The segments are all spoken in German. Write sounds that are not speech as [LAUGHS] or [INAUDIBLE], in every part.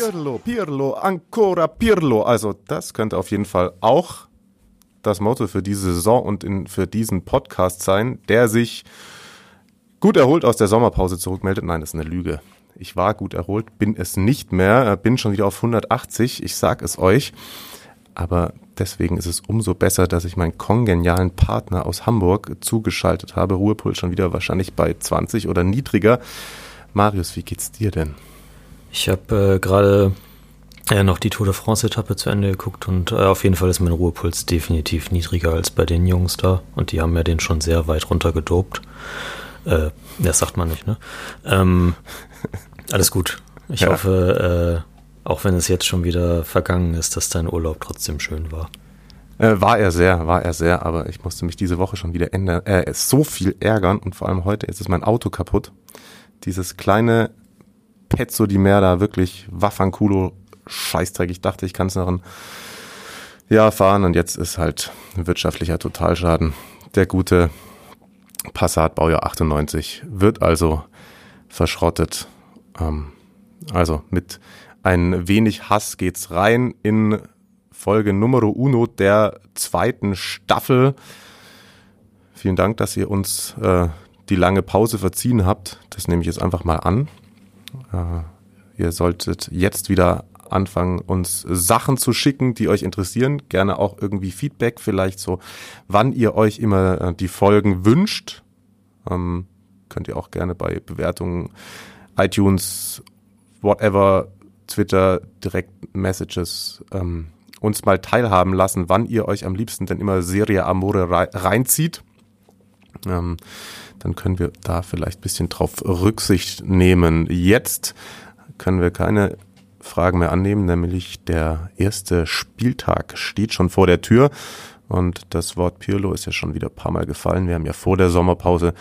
Pirlo, Pirlo, ancora Pirlo. Also das könnte auf jeden Fall auch das Motto für diese Saison und in, für diesen Podcast sein, der sich gut erholt aus der Sommerpause zurückmeldet. Nein, das ist eine Lüge. Ich war gut erholt, bin es nicht mehr, äh, bin schon wieder auf 180, ich sag es euch. Aber deswegen ist es umso besser, dass ich meinen kongenialen Partner aus Hamburg zugeschaltet habe. Ruhepuls schon wieder wahrscheinlich bei 20 oder niedriger. Marius, wie geht's dir denn? Ich habe äh, gerade äh, noch die Tour de France-Etappe zu Ende geguckt und äh, auf jeden Fall ist mein Ruhepuls definitiv niedriger als bei den Jungs da und die haben ja den schon sehr weit runter gedopt. Äh, das sagt man nicht, ne? Ähm, [LAUGHS] alles gut. Ich Ja. hoffe, äh, auch wenn es jetzt schon wieder vergangen ist, dass dein Urlaub trotzdem schön war. Äh, war er sehr, war er sehr, aber ich musste mich diese Woche schon wieder ändern, äh, so viel ärgern und vor allem heute jetzt ist mein Auto kaputt. Dieses kleine Pezzo di Merda, wirklich Waffankulo, Scheißdreck. Ich dachte, ich kann es noch ein Jahr fahren und jetzt ist halt wirtschaftlicher Totalschaden. Der gute Passat Baujahr 98 wird also verschrottet. Ähm, also mit ein wenig Hass geht's rein in Folge Numero Uno der zweiten Staffel. Vielen Dank, dass ihr uns äh, die lange Pause verziehen habt. Das nehme ich jetzt einfach mal an. Äh, ihr solltet jetzt wieder anfangen, uns Sachen zu schicken, die euch interessieren. Gerne auch irgendwie Feedback, vielleicht so, wann ihr euch immer äh, die Folgen wünscht. Ähm, könnt ihr auch gerne bei Bewertungen, iTunes, whatever, Twitter, direkt Messages ähm, uns mal teilhaben lassen, wann ihr euch am liebsten denn immer Serie Amore rei reinzieht. Ähm, dann können wir da vielleicht ein bisschen drauf Rücksicht nehmen. Jetzt können wir keine Fragen mehr annehmen, nämlich der erste Spieltag steht schon vor der Tür und das Wort Pirlo ist ja schon wieder ein paar Mal gefallen. Wir haben ja vor der Sommerpause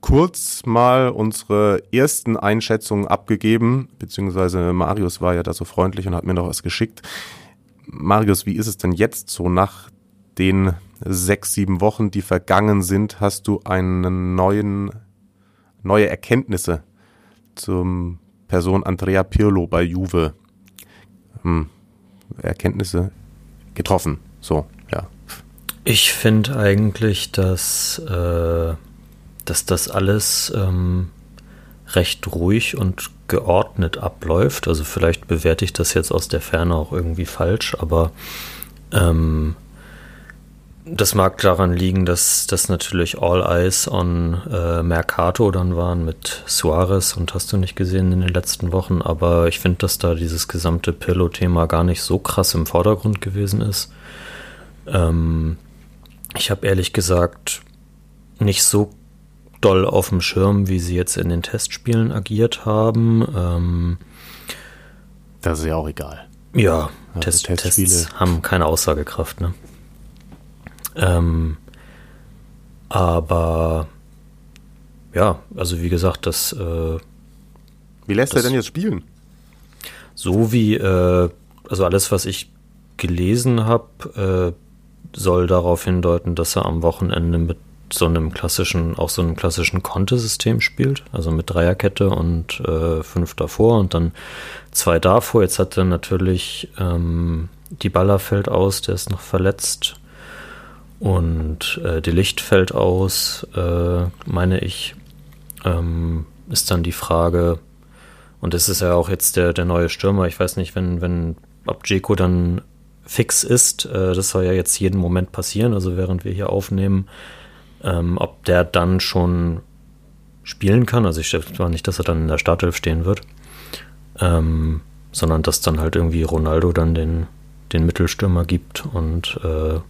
kurz mal unsere ersten Einschätzungen abgegeben, beziehungsweise Marius war ja da so freundlich und hat mir noch was geschickt. Marius, wie ist es denn jetzt so nach den sechs, sieben Wochen, die vergangen sind? Hast du einen neuen, neue Erkenntnisse zum Person Andrea Pirlo bei Juve? Hm, Erkenntnisse getroffen. So, ja. Ich finde eigentlich, dass, äh, dass das alles ähm, recht ruhig und geordnet abläuft. Also vielleicht bewerte ich das jetzt aus der Ferne auch irgendwie falsch, aber ähm, das mag daran liegen, dass das natürlich All Eyes on äh, Mercato dann waren mit Suarez und hast du nicht gesehen in den letzten Wochen, aber ich finde, dass da dieses gesamte Pillow-Thema gar nicht so krass im Vordergrund gewesen ist. Ähm, ich habe ehrlich gesagt nicht so doll auf dem Schirm, wie sie jetzt in den Testspielen agiert haben. Ähm, Das ist ja auch egal. ja, Also Test, Testspiele. Tests haben keine Aussagekraft, ne? Ähm, aber ja, also wie gesagt, das äh, Wie lässt er Das- denn jetzt spielen? so wie, äh, also alles, was ich gelesen habe, äh, soll darauf hindeuten, dass er am Wochenende mit so einem klassischen, auch so einem klassischen Kontesystem spielt, also mit Dreierkette und äh, fünf davor und dann zwei davor. Jetzt hat er natürlich ähm, die Baller fällt aus, der ist noch verletzt und äh, die Licht fällt aus, äh, meine ich. Ähm, ist dann die Frage, und das ist ja auch jetzt der, der neue Stürmer. Ich weiß nicht, wenn, wenn ob Jeko dann fix ist, äh, das soll ja jetzt jeden Moment passieren, also während wir hier aufnehmen, ähm, ob der dann schon spielen kann. Also ich schätze zwar nicht, dass er dann in der Startelf stehen wird, ähm, sondern dass dann halt irgendwie Ronaldo dann den, den Mittelstürmer gibt und äh,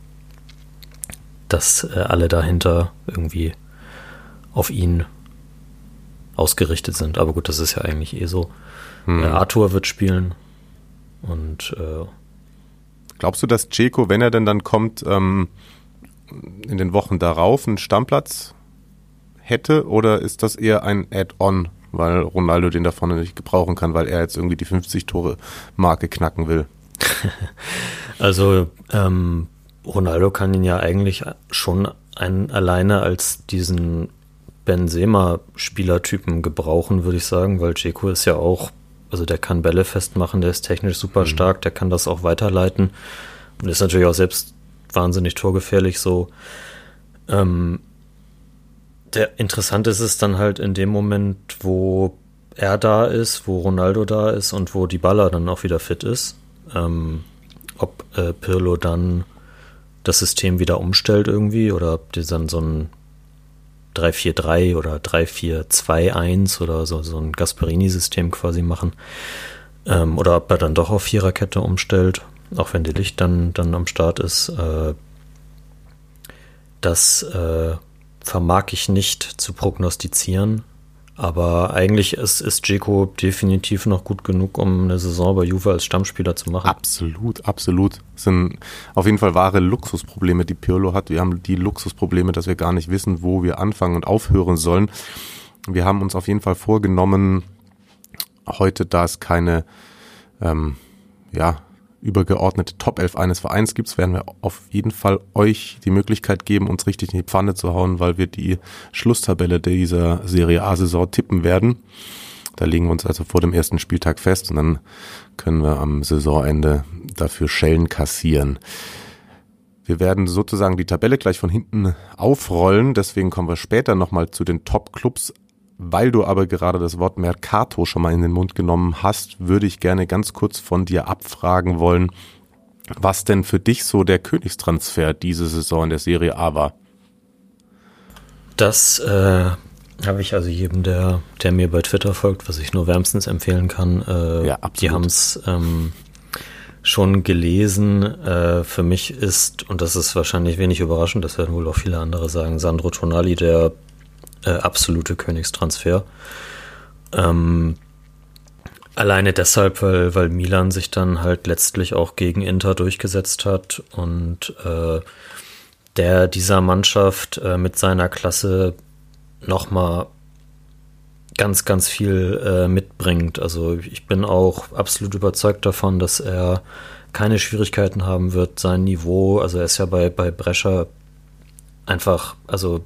dass äh, alle dahinter irgendwie auf ihn ausgerichtet sind. Aber gut, das ist ja eigentlich eh so. Äh, Arthur wird spielen. Und äh, Glaubst du, dass Ceco, wenn er denn dann kommt, ähm, in den Wochen darauf einen Stammplatz hätte oder ist das eher ein Add-on, weil Ronaldo den da vorne nicht gebrauchen kann, weil er jetzt irgendwie die 50-Tore-Marke knacken will? [LAUGHS] also ähm, Ronaldo kann ihn ja eigentlich schon ein, alleine als diesen Benzema-Spielertypen gebrauchen, würde ich sagen, weil Ceco ist ja auch, also der kann Bälle festmachen, der ist technisch super mhm. stark, der kann das auch weiterleiten und ist natürlich auch selbst wahnsinnig torgefährlich so. Ähm, der interessant ist es dann halt in dem Moment, wo er da ist, wo Ronaldo da ist und wo die Baller dann auch wieder fit ist, ähm, ob äh, Pirlo dann das System wieder umstellt irgendwie oder ob die dann so ein 3-4-3 oder 3-4-2-1 oder so, so ein Gasperini-System quasi machen. Ähm, oder ob er dann doch auf Viererkette umstellt, auch wenn die Licht dann, dann am Start ist. Äh, das äh, vermag ich nicht zu prognostizieren. Aber eigentlich ist, ist Dzeko definitiv noch gut genug, um eine Saison bei Juve als Stammspieler zu machen. Absolut, absolut. Das sind auf jeden Fall wahre Luxusprobleme, die Pirlo hat. Wir haben die Luxusprobleme, dass wir gar nicht wissen, wo wir anfangen und aufhören sollen. Wir haben uns auf jeden Fall vorgenommen, heute, da es keine ähm, ja, übergeordnete Top 11 eines Vereins gibt, werden wir auf jeden Fall euch die Möglichkeit geben, uns richtig in die Pfanne zu hauen, weil wir die Schlusstabelle dieser Serie A-Saison tippen werden. Da legen wir uns also vor dem ersten Spieltag fest und dann können wir am Saisonende dafür Schellen kassieren. Wir werden sozusagen die Tabelle gleich von hinten aufrollen, deswegen kommen wir später nochmal zu den Top-Clubs weil du aber gerade das Wort Mercato schon mal in den Mund genommen hast, würde ich gerne ganz kurz von dir abfragen wollen, was denn für dich so der Königstransfer diese Saison in der Serie A war. Das äh, habe ich also jedem, der, der mir bei Twitter folgt, was ich nur wärmstens empfehlen kann. Äh, ja, absolut. Die haben es ähm, schon gelesen. Äh, für mich ist, und das ist wahrscheinlich wenig überraschend, das werden wohl auch viele andere sagen, Sandro Tonali der äh, absolute Königstransfer. Ähm, alleine deshalb, weil, weil Milan sich dann halt letztlich auch gegen Inter durchgesetzt hat und äh, der dieser Mannschaft äh, mit seiner Klasse nochmal ganz, ganz viel äh, mitbringt. Also ich bin auch absolut überzeugt davon, dass er keine Schwierigkeiten haben wird, sein Niveau, also er ist ja bei, bei Brescia einfach, also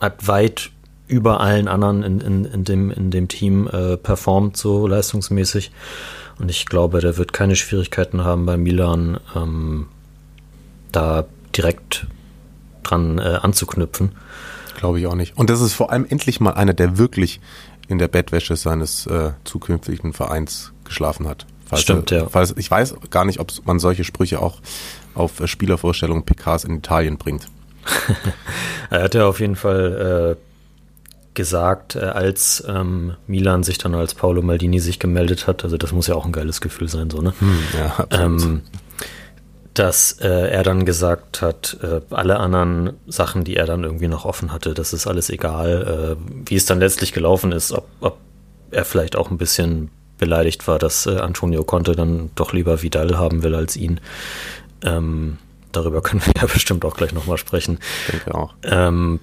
hat weit über allen anderen in, in, in, dem, in dem Team äh, performt, so leistungsmäßig. Und ich glaube, der wird keine Schwierigkeiten haben bei Milan, ähm, da direkt dran äh, anzuknüpfen. Glaube ich auch nicht. Und das ist vor allem endlich mal einer, der wirklich in der Bettwäsche seines äh, zukünftigen Vereins geschlafen hat. Falls Stimmt, er, ja. Falls, ich weiß gar nicht, ob man solche Sprüche auch auf äh, Spielervorstellungen PKs in Italien bringt. [LAUGHS] er hat ja auf jeden Fall äh, gesagt, äh, als ähm, Milan sich dann als Paolo Maldini sich gemeldet hat. Also das muss ja auch ein geiles Gefühl sein, so, ne? Hm, ja, ähm, dass äh, er dann gesagt hat, äh, alle anderen Sachen, die er dann irgendwie noch offen hatte, das ist alles egal, äh, wie es dann letztlich gelaufen ist, ob, ob er vielleicht auch ein bisschen beleidigt war, dass äh, Antonio Conte dann doch lieber Vidal haben will als ihn. Ähm, darüber [LAUGHS] können wir ja bestimmt auch gleich nochmal sprechen. Denke auch. Ähm,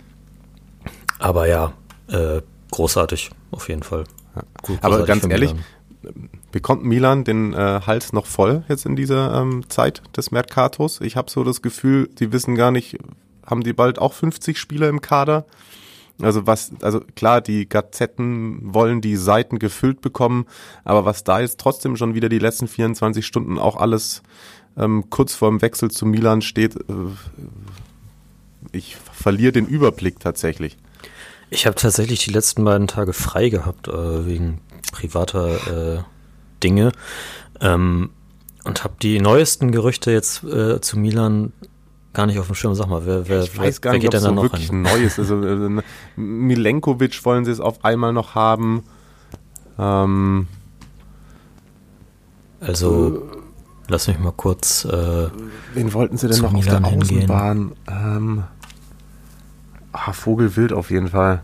aber ja, äh, großartig, auf jeden Fall. Ja. Gut, Aber ganz ehrlich, bekommt Milan den äh, Hals noch voll jetzt in dieser ähm, Zeit des Mercatos? Ich habe so das Gefühl, die wissen gar nicht, haben die bald auch 50 Spieler im Kader? Also was, also klar, die Gazetten wollen die Seiten gefüllt bekommen, aber was da jetzt trotzdem schon wieder die letzten 24 Stunden auch alles ähm, kurz vor dem Wechsel zu Milan steht, äh, ich verliere den Überblick tatsächlich. Ich habe tatsächlich die letzten beiden Tage frei gehabt, äh, wegen privater äh, Dinge. Ähm, und habe die neuesten Gerüchte jetzt äh, zu Milan gar nicht auf dem Schirm. Sag mal, wer, wer, ich weiß gar wer nicht, ob so wirklich rein? Neues Also, äh, Milenkovic wollen sie es auf einmal noch haben. Ähm, also, äh, lass mich mal kurz. Äh, wen wollten sie denn noch Milan auf der Außenbahn? Ähm, Ah, Vogelwild auf jeden Fall.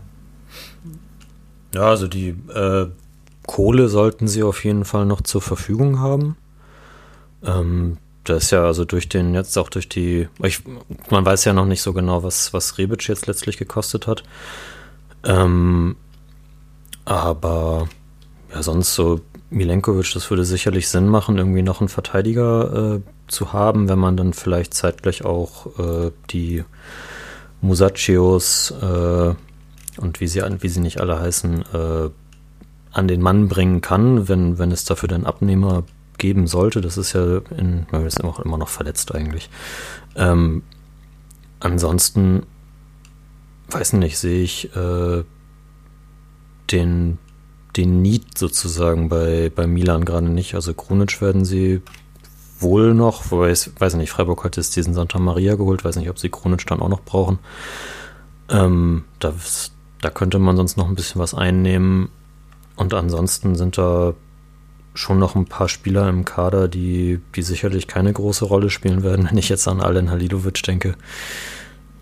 Ja, also die äh, Kohle sollten sie auf jeden Fall noch zur Verfügung haben. Ähm, da ist ja also durch den, jetzt auch durch die, ich, man weiß ja noch nicht so genau, was, was Rebic jetzt letztlich gekostet hat. Ähm, aber ja, sonst so Milenkovic, das würde sicherlich Sinn machen, irgendwie noch einen Verteidiger äh, zu haben, wenn man dann vielleicht zeitgleich auch äh, die Musacios äh, und wie sie, wie sie nicht alle heißen, äh, an den Mann bringen kann, wenn, wenn es dafür den Abnehmer geben sollte. Das ist ja in, man ist auch immer noch verletzt eigentlich. Ähm, ansonsten, weiß nicht, sehe ich äh, den, den Need sozusagen bei, bei Milan gerade nicht. Also Krunic werden sie wohl noch, wobei ich weiß nicht, Freiburg hat jetzt diesen Santa Maria geholt, weiß nicht, ob sie dann auch noch brauchen. Ähm, das, da könnte man sonst noch ein bisschen was einnehmen. Und ansonsten sind da schon noch ein paar Spieler im Kader, die, die sicherlich keine große Rolle spielen werden, [LAUGHS] wenn ich jetzt an Alen Halilovic denke.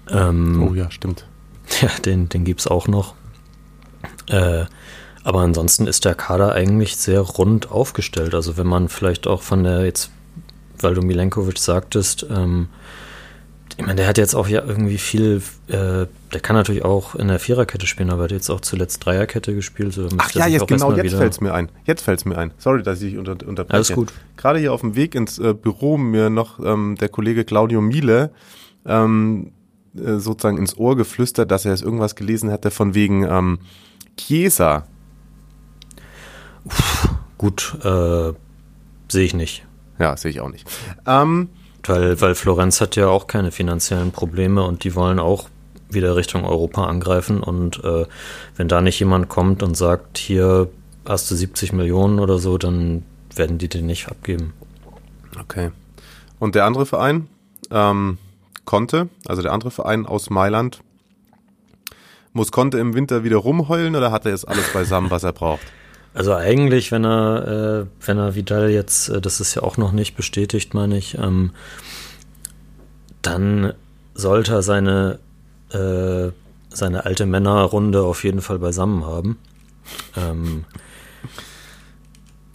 Ähm, oh ja, stimmt. [LAUGHS] Ja, den, den gibt es auch noch. Äh, aber ansonsten ist der Kader eigentlich sehr rund aufgestellt. Also wenn man vielleicht auch von der, jetzt, weil du Milenkovic sagtest, ähm, ich meine, der hat jetzt auch ja irgendwie viel, äh, der kann natürlich auch in der Viererkette spielen, aber hat jetzt auch zuletzt Dreierkette gespielt. So Ach ja, jetzt genau, jetzt fällt es mir ein. Jetzt fällt es mir ein. Sorry, dass ich unter, unterbreche. Alles gut. Gerade hier auf dem Weg ins äh, Büro mir noch ähm, der Kollege Claudio Miele ähm, äh, sozusagen ins Ohr geflüstert, dass er jetzt irgendwas gelesen hatte von wegen ähm, Chiesa. Uff, gut, äh, sehe ich nicht. Ja, sehe ich auch nicht. Ähm, weil, weil Florenz hat ja auch keine finanziellen Probleme und die wollen auch wieder Richtung Europa angreifen. Und äh, wenn da nicht jemand kommt und sagt, hier hast du 70 Millionen oder so, dann werden die den nicht abgeben. Okay. Und der andere Verein, ähm, Conte, also der andere Verein aus Mailand, muss Conte im Winter wieder rumheulen oder hat er jetzt alles beisammen, was er braucht? Also eigentlich, wenn er, äh, wenn er Vidal jetzt, äh, das ist ja auch noch nicht bestätigt, meine ich, ähm, dann sollte er seine, äh, seine alte Männerrunde auf jeden Fall beisammen haben. Ähm,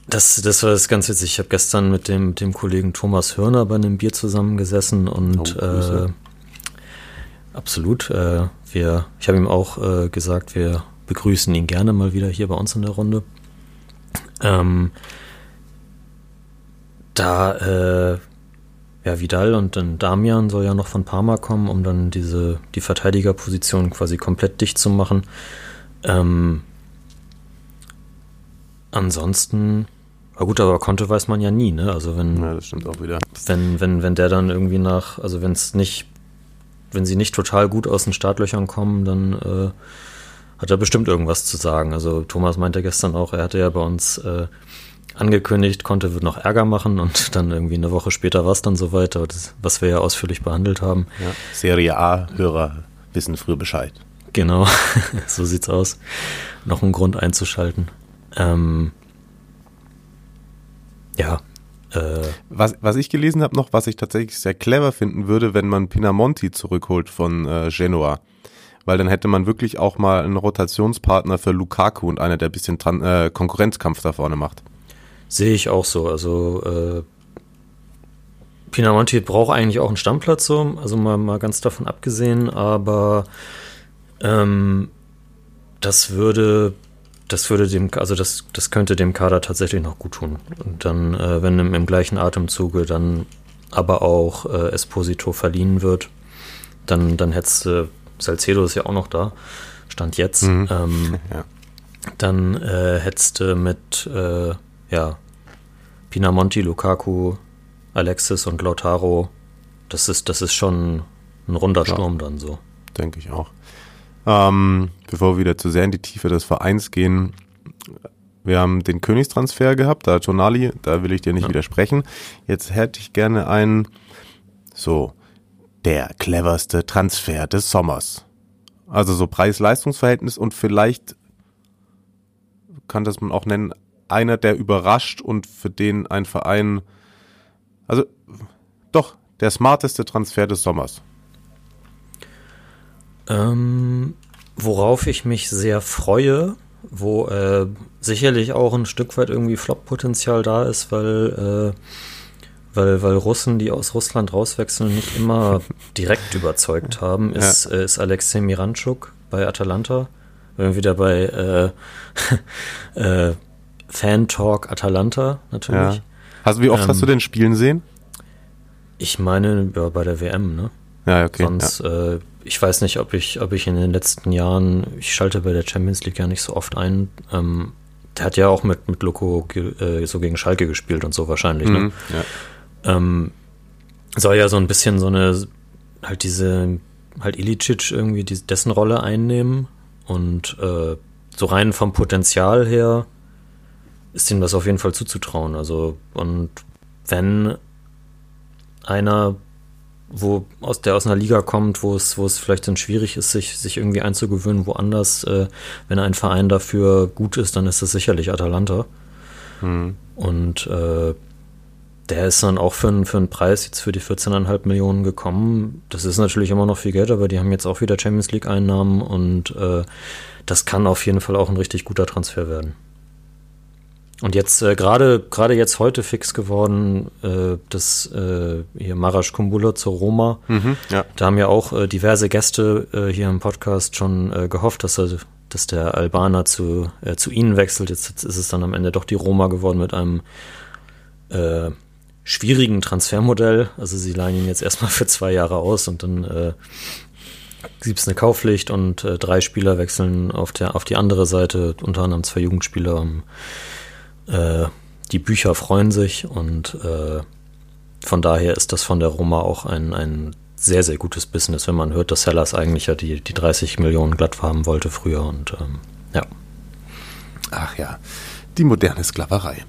das, das war das ganz witzig. Ich habe gestern mit dem, dem Kollegen Thomas Hörner bei einem Bier zusammengesessen und oh, äh, absolut. Äh, wir, ich habe ihm auch äh, gesagt, wir begrüßen ihn gerne mal wieder hier bei uns in der Runde. Ähm, da, äh, ja, Vidal und dann Damian soll ja noch von Parma kommen, um dann diese, die Verteidigerposition quasi komplett dicht zu machen. Ähm, ansonsten, na gut, aber Konto weiß man ja nie, ne? Also wenn. Ja, das stimmt auch wieder. Wenn, wenn, wenn der dann irgendwie nach, also wenn es nicht, wenn sie nicht total gut aus den Startlöchern kommen, dann äh, hat er bestimmt irgendwas zu sagen. Also Thomas meinte gestern auch, er hatte ja bei uns äh, angekündigt, konnte wird noch Ärger machen und [LAUGHS] dann irgendwie eine Woche später war es dann soweit, was wir ja ausführlich behandelt haben. Ja. Serie A-Hörer wissen früher Bescheid. Genau, [LAUGHS] so sieht's aus. Noch ein Grund einzuschalten. Ähm, ja. Äh, was, was ich gelesen habe noch, was ich tatsächlich sehr clever finden würde, wenn man Pinamonti zurückholt von äh, Genoa weil dann hätte man wirklich auch mal einen Rotationspartner für Lukaku und einer, der ein bisschen dran, äh, Konkurrenzkampf da vorne macht. Sehe ich auch so. Also äh, Pinamonti braucht eigentlich auch einen Stammplatz so, also mal, mal ganz davon abgesehen, aber ähm, das würde das würde dem, also das, das könnte dem Kader tatsächlich noch gut tun. Und dann, äh, wenn im, im, gleichen Atemzuge dann aber auch äh, Esposito verliehen wird, dann, dann hättest du Salcedo ist ja auch noch da, stand jetzt. Mhm. Ähm, [LAUGHS] ja. Dann äh, hättest du mit äh, ja, Pinamonti, Lukaku, Alexis und Lautaro, das ist, das ist schon ein runder ja. Sturm dann so. Denke ich auch. Ähm, bevor wir wieder zu sehr in die Tiefe des Vereins gehen, wir haben den Königstransfer gehabt, da Tonali, da will ich dir nicht ja. widersprechen. Jetzt hätte ich gerne einen, so, der cleverste Transfer des Sommers. Also so Preis-Leistungs-Verhältnis und vielleicht kann das man auch nennen, einer, der überrascht und für den ein Verein, also doch, der smarteste Transfer des Sommers. Ähm, worauf ich mich sehr freue, wo äh, sicherlich auch ein Stück weit irgendwie Flop-Potenzial da ist, weil äh, weil, weil Russen, die aus Russland rauswechseln, nicht immer [LAUGHS] direkt überzeugt haben, ist, ja. äh, ist Alexei Miranchuk bei Atalanta. Wir sind wieder bei äh, [LAUGHS] äh, Fan Talk Atalanta natürlich. Ja. Also wie oft ähm, hast du den spielen sehen? Ich meine ja, bei der WM, ne? Ja, okay. Sonst, ja. Äh, ich weiß nicht, ob ich, ob ich in den letzten Jahren, ich schalte bei der Champions League ja nicht so oft ein. Ähm, der hat ja auch mit, mit Loco äh, so gegen Schalke gespielt und so wahrscheinlich, ne? mhm, ne? Ja. Ähm, soll ja so ein bisschen so eine, halt diese, halt Ilicic irgendwie die, dessen Rolle einnehmen und äh, so rein vom Potenzial her ist ihm das auf jeden Fall zuzutrauen. Also, und wenn einer, wo aus der aus einer Liga kommt, wo es, wo es vielleicht dann schwierig ist, sich, sich irgendwie einzugewöhnen, woanders, äh, wenn ein Verein dafür gut ist, dann ist es sicherlich Atalanta. Mhm. Und äh, der ist dann auch für, einen, für einen Preis jetzt für die 14,5 Millionen gekommen. Das ist natürlich immer noch viel Geld, aber die haben jetzt auch wieder Champions League-Einnahmen und äh, das kann auf jeden Fall auch ein richtig guter Transfer werden. Und jetzt äh, gerade gerade jetzt heute fix geworden, äh, das äh, hier Marasch Kumbula zur Roma. Mhm, ja. Da haben ja auch äh, diverse Gäste äh, hier im Podcast schon äh, gehofft, dass er, dass der Albaner zu äh, zu ihnen wechselt. Jetzt, jetzt ist es dann am Ende doch die Roma geworden mit einem äh, schwierigen Transfermodell. Also sie leihen ihn jetzt erstmal für zwei Jahre aus und dann äh, gibt es eine Kaufpflicht und äh, drei Spieler wechseln auf der auf die andere Seite, unter anderem zwei Jugendspieler. Um, äh, die Bücher freuen sich und äh, von daher ist das von der Roma auch ein, ein sehr, sehr gutes Business, wenn man hört, dass Sellers eigentlich ja die, die 30 Millionen glatt haben wollte früher und ähm, ja. Ach ja, die moderne Sklaverei.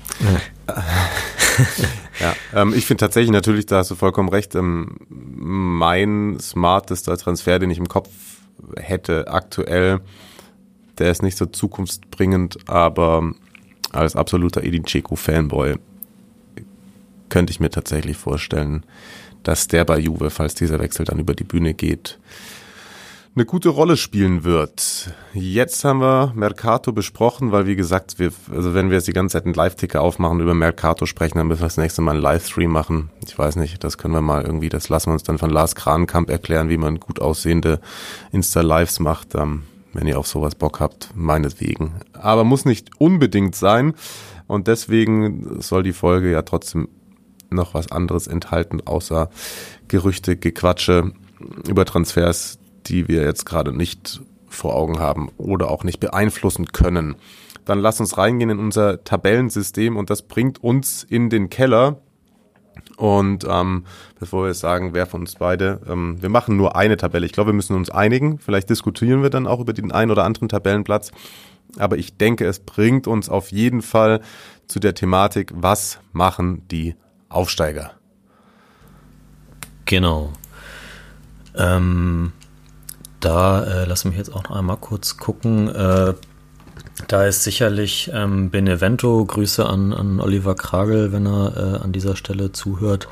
ja, [LAUGHS] [LAUGHS] ähm, ich finde tatsächlich natürlich, da hast du vollkommen recht, ähm, mein smartester Transfer, den ich im Kopf hätte aktuell, der ist nicht so zukunftsbringend, aber als absoluter Edin Dzeko-Fanboy könnte ich mir tatsächlich vorstellen, dass der bei Juve, falls dieser Wechsel dann über die Bühne geht, eine gute Rolle spielen wird. Jetzt haben wir Mercato besprochen, weil wie gesagt, wir, also wenn wir jetzt die ganze Zeit einen Live-Ticker aufmachen über Mercato sprechen, dann müssen wir das nächste Mal einen Livestream machen. Ich weiß nicht, das können wir mal irgendwie, das lassen wir uns dann von Lars Krankamp erklären, wie man gut aussehende Insta-Lives macht. Ähm, wenn ihr auf sowas Bock habt, meinetwegen. Aber muss nicht unbedingt sein. Und deswegen soll die Folge ja trotzdem noch was anderes enthalten, außer Gerüchte, Gequatsche über Transfers, die wir jetzt gerade nicht vor Augen haben oder auch nicht beeinflussen können. Dann lass uns reingehen in unser Tabellensystem und das bringt uns in den Keller. Und ähm, bevor wir sagen, wer von uns beide, ähm, wir machen nur eine Tabelle. Ich glaube, wir müssen uns einigen. Vielleicht diskutieren wir dann auch über den einen oder anderen Tabellenplatz. Aber ich denke, es bringt uns auf jeden Fall zu der Thematik, was machen die Aufsteiger? Genau. Ähm, da äh, lass mich jetzt auch noch einmal kurz gucken. Äh, da ist sicherlich ähm, Benevento, Grüße an, an Oliver Kragel, wenn er äh, an dieser Stelle zuhört,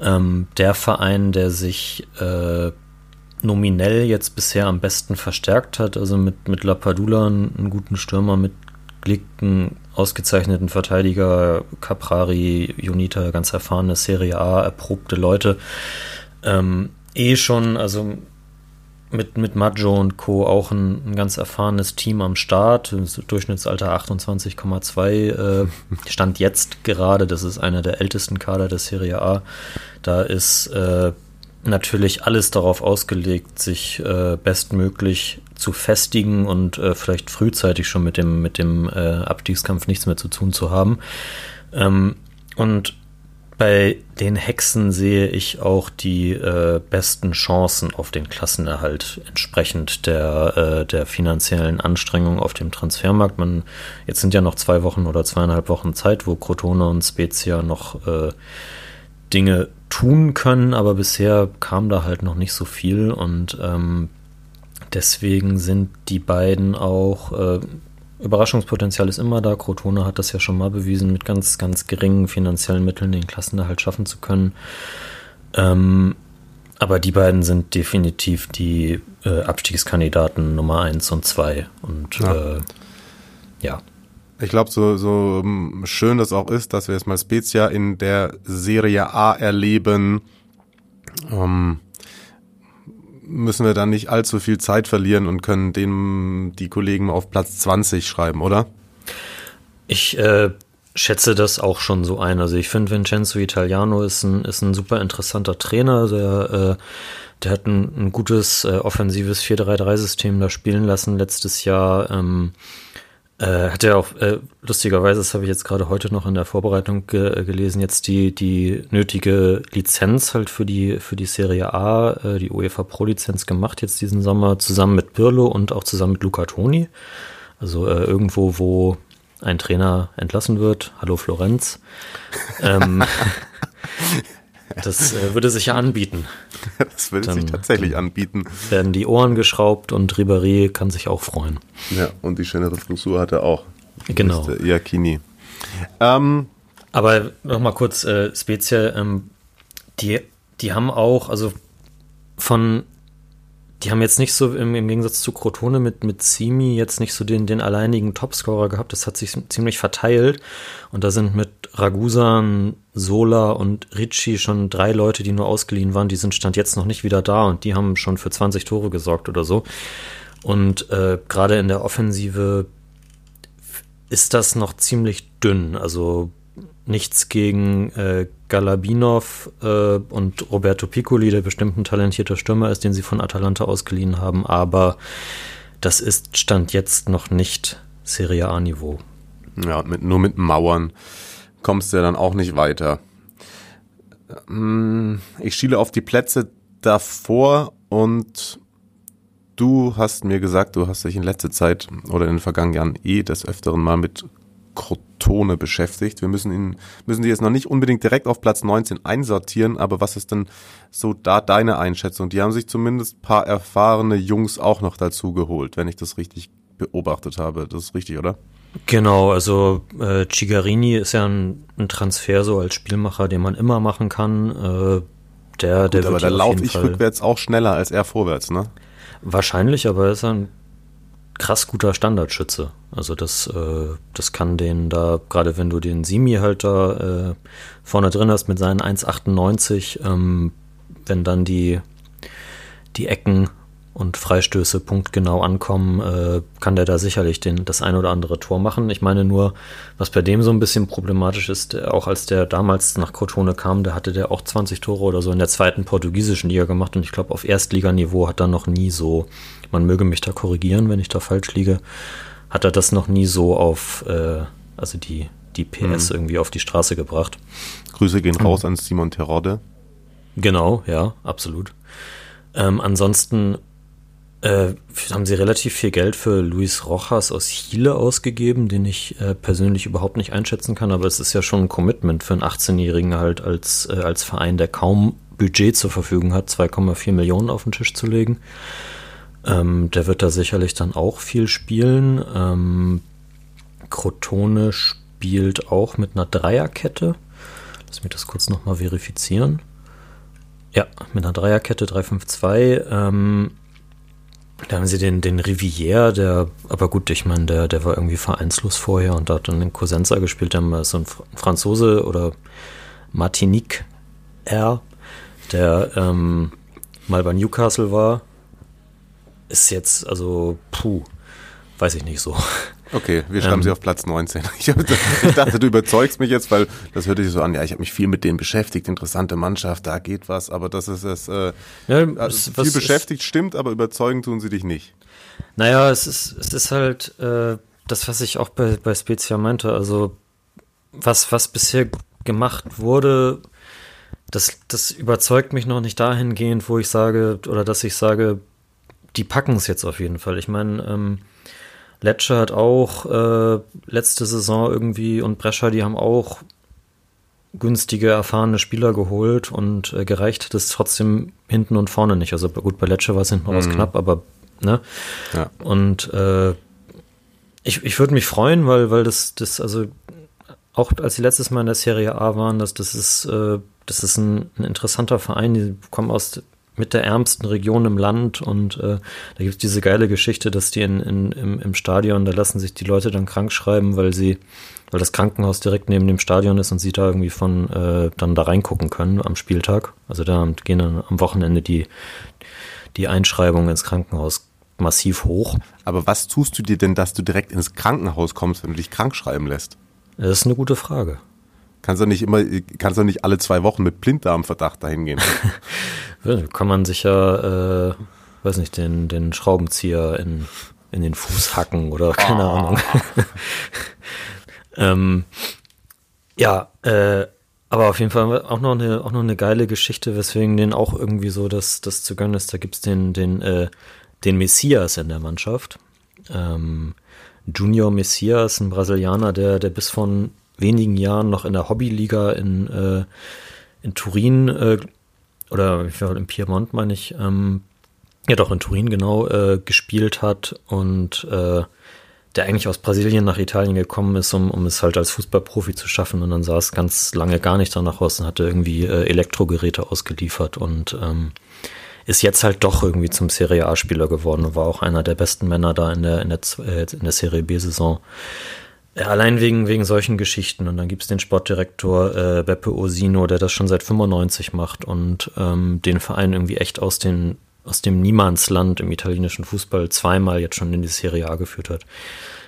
ähm, der Verein, der sich äh, nominell jetzt bisher am besten verstärkt hat, also mit, mit Lapadula einen, einen guten Stürmer, mit Glick einen ausgezeichneten Verteidiger, Caprari, Junita, ganz erfahrene Serie A, erprobte Leute. Ähm, eh schon, also mit, mit Maggio und Co. auch ein, ein ganz erfahrenes Team am Start. Durchschnittsalter 28,2 äh, stand jetzt gerade. Das ist einer der ältesten Kader der Serie A. Da ist äh, natürlich alles darauf ausgelegt, sich äh, bestmöglich zu festigen und äh, vielleicht frühzeitig schon mit dem, mit dem äh, Abstiegskampf nichts mehr zu tun zu haben. Ähm, und bei den Hexen sehe ich auch die äh, besten Chancen auf den Klassenerhalt entsprechend der, äh, der finanziellen Anstrengung auf dem Transfermarkt. Man, jetzt sind ja noch zwei Wochen oder zweieinhalb Wochen Zeit, wo Crotone und Spezia noch äh, Dinge tun können, aber bisher kam da halt noch nicht so viel und ähm, deswegen sind die beiden auch äh, Überraschungspotenzial ist immer da. Crotone hat das ja schon mal bewiesen, mit ganz, ganz geringen finanziellen Mitteln den Klassenerhalt schaffen zu können. Ähm, aber die beiden sind definitiv die äh, Abstiegskandidaten Nummer 1 und 2. Und ja. Äh, ja. Ich glaube, so, so ähm, schön das auch ist, dass wir jetzt mal Spezia in der Serie A erleben, ähm, müssen wir dann nicht allzu viel Zeit verlieren und können dem die Kollegen auf Platz 20 schreiben, oder? Ich äh, schätze das auch schon so ein. Also ich finde, Vincenzo Italiano ist ein, ist ein super interessanter Trainer, der, äh, der hat ein, ein gutes äh, offensives 4-3-3-System da spielen lassen letztes Jahr. Ähm, äh, hat er auch, äh, lustigerweise, das habe ich jetzt gerade heute noch in der Vorbereitung ge gelesen, jetzt die, die nötige Lizenz halt für die, für die Serie A, äh, die UEFA Pro-Lizenz gemacht jetzt diesen Sommer, zusammen mit Pirlo und auch zusammen mit Luca Toni. Also äh, irgendwo, wo ein Trainer entlassen wird. Hallo Florenz. [LAUGHS] ähm, [LAUGHS] das äh, würde sich ja anbieten. [LAUGHS] Das würde sich tatsächlich anbieten. Werden die Ohren geschraubt und Ribéry kann sich auch freuen. Ja, und die schönere Frisur hat er auch. Genau. Iacchini. Ähm, Aber nochmal kurz äh, speziell, ähm, die, die haben auch, also von die haben jetzt nicht so im, im Gegensatz zu Crotone mit, mit Simi jetzt nicht so den, den alleinigen Topscorer gehabt. Das hat sich ziemlich verteilt. Und da sind mit Ragusan, Sola und Ricci schon drei Leute, die nur ausgeliehen waren. Die sind Stand jetzt noch nicht wieder da und die haben schon für 20 Tore gesorgt oder so. Und äh, gerade in der Offensive ist das noch ziemlich dünn. Also nichts gegen äh, Galabinov äh, und Roberto Piccoli, der bestimmt ein talentierter Stürmer ist, den sie von Atalanta ausgeliehen haben, aber das ist Stand jetzt noch nicht Serie A-Niveau. Ja, mit, nur mit Mauern kommst du ja dann auch nicht weiter. Hm, ich schiele auf die Plätze davor und du hast mir gesagt, du hast dich in letzter Zeit oder in den vergangenen Jahren eh des Öfteren mal mit Crotone beschäftigt. Wir müssen ihn, müssen die jetzt noch nicht unbedingt direkt auf Platz 19 einsortieren, aber was ist denn so da deine Einschätzung? Die haben sich zumindest paar erfahrene Jungs auch noch dazu geholt, wenn ich das richtig beobachtet habe. Das ist richtig, oder? Genau, also äh, Cigarini ist ja ein, ein Transfer so als Spielmacher, den man immer machen kann. Äh, der, Gut, der aber da laufe ich Fall rückwärts auch schneller als er vorwärts, ne? Wahrscheinlich, aber er ist ein krass guter Standardschütze. Also das, äh, das kann den da, gerade wenn du den Simi halt da äh, vorne drin hast mit seinen 1,98, ähm, wenn dann die, die Ecken und Freistöße punktgenau ankommen, äh, kann der da sicherlich den, das ein oder andere Tor machen. Ich meine nur, was bei dem so ein bisschen problematisch ist, auch als der damals nach Crotone kam, da hatte der auch 20 Tore oder so in der zweiten portugiesischen Liga gemacht und ich glaube auf Erstliganiveau hat er noch nie so man möge mich da korrigieren, wenn ich da falsch liege, hat er das noch nie so auf, äh, also die, die PS mhm. irgendwie auf die Straße gebracht. Grüße gehen raus mhm. an Simon Terodde. Genau, ja, absolut. Ähm, ansonsten äh, haben sie relativ viel Geld für Luis Rojas aus Chile ausgegeben, den ich äh, persönlich überhaupt nicht einschätzen kann, aber es ist ja schon ein Commitment für einen 18-Jährigen halt als, äh, als Verein, der kaum Budget zur Verfügung hat, 2,4 Millionen auf den Tisch zu legen. Ähm, der wird da sicherlich dann auch viel spielen. Ähm, Crotone spielt auch mit einer Dreierkette. Lass mich das kurz nochmal verifizieren. Ja, mit einer Dreierkette 3-5-2. Ähm, da haben sie den, den Rivière, der, aber gut, ich meine, der, der war irgendwie vereinslos vorher und da hat dann den Cosenza gespielt, der so ein Franzose oder Martinique R, der ähm, mal bei Newcastle war ist jetzt, also, puh, weiß ich nicht so. Okay, wir schreiben ähm, sie auf Platz 19. [LAUGHS] Ich, ich, dachte, du überzeugst mich jetzt, weil das hörte sich so an, ja, ich habe mich viel mit denen beschäftigt, interessante Mannschaft, da geht was, aber das ist es, äh, ja, also viel beschäftigt ist, stimmt, aber überzeugen tun sie dich nicht. Naja, es ist, es ist halt äh, das, was ich auch bei, bei Spezia meinte, also was, was bisher gemacht wurde, das, das überzeugt mich noch nicht dahingehend, wo ich sage, oder dass ich sage, die packen es jetzt auf jeden Fall. Ich meine, ähm, Lecce hat auch äh, letzte Saison irgendwie und Brescia, die haben auch günstige, erfahrene Spieler geholt und äh, gereicht hat es trotzdem hinten und vorne nicht. Also gut, bei Lecce war es hinten raus mhm. knapp, aber ne? Ja. Und äh, ich, ich würde mich freuen, weil, weil das, das, also auch als sie letztes Mal in der Serie A waren, dass das ist, äh, das ist ein, ein interessanter Verein, die kommen aus mit der ärmsten Region im Land und äh, da gibt es diese geile Geschichte, dass die in, in, im, im Stadion, da lassen sich die Leute dann krank schreiben, weil sie, weil das Krankenhaus direkt neben dem Stadion ist und sie da irgendwie von äh, dann da reingucken können am Spieltag. Also da gehen dann am Wochenende die, die Einschreibungen ins Krankenhaus massiv hoch. Aber was tust du dir denn, dass du direkt ins Krankenhaus kommst, wenn du dich krank schreiben lässt? Das ist eine gute Frage. Kannst du nicht immer, kannst du nicht alle zwei Wochen mit Blinddarmverdacht dahin gehen? [LAUGHS] Kann man sich ja, äh, weiß nicht, den, den Schraubenzieher in, in den Fuß hacken oder keine oh. Ahnung. [LAUGHS] ähm, ja, äh, aber auf jeden Fall auch noch eine, auch noch eine geile Geschichte, weswegen den auch irgendwie so das, das zu gönnen ist. Da gibt's den, den, äh, den Messias in der Mannschaft. Ähm, Junior Messias, ein Brasilianer, der, der bis von wenigen Jahren noch in der Hobbyliga in, äh, in Turin äh, oder im Piemont meine ich, ähm, ja doch in Turin genau äh, gespielt hat und äh, der eigentlich aus Brasilien nach Italien gekommen ist, um, um es halt als Fußballprofi zu schaffen und dann es ganz lange gar nicht danach aus und hatte irgendwie äh, Elektrogeräte ausgeliefert und ähm, ist jetzt halt doch irgendwie zum Serie A-Spieler geworden und war auch einer der besten Männer da in der, in der, äh, in der Serie B-Saison. Ja, allein wegen, wegen solchen Geschichten. Und dann gibt's den Sportdirektor äh, Beppe Osino, der das schon seit 95 macht und ähm, den Verein irgendwie echt aus, den, aus dem Niemandsland im italienischen Fußball zweimal jetzt schon in die Serie A geführt hat.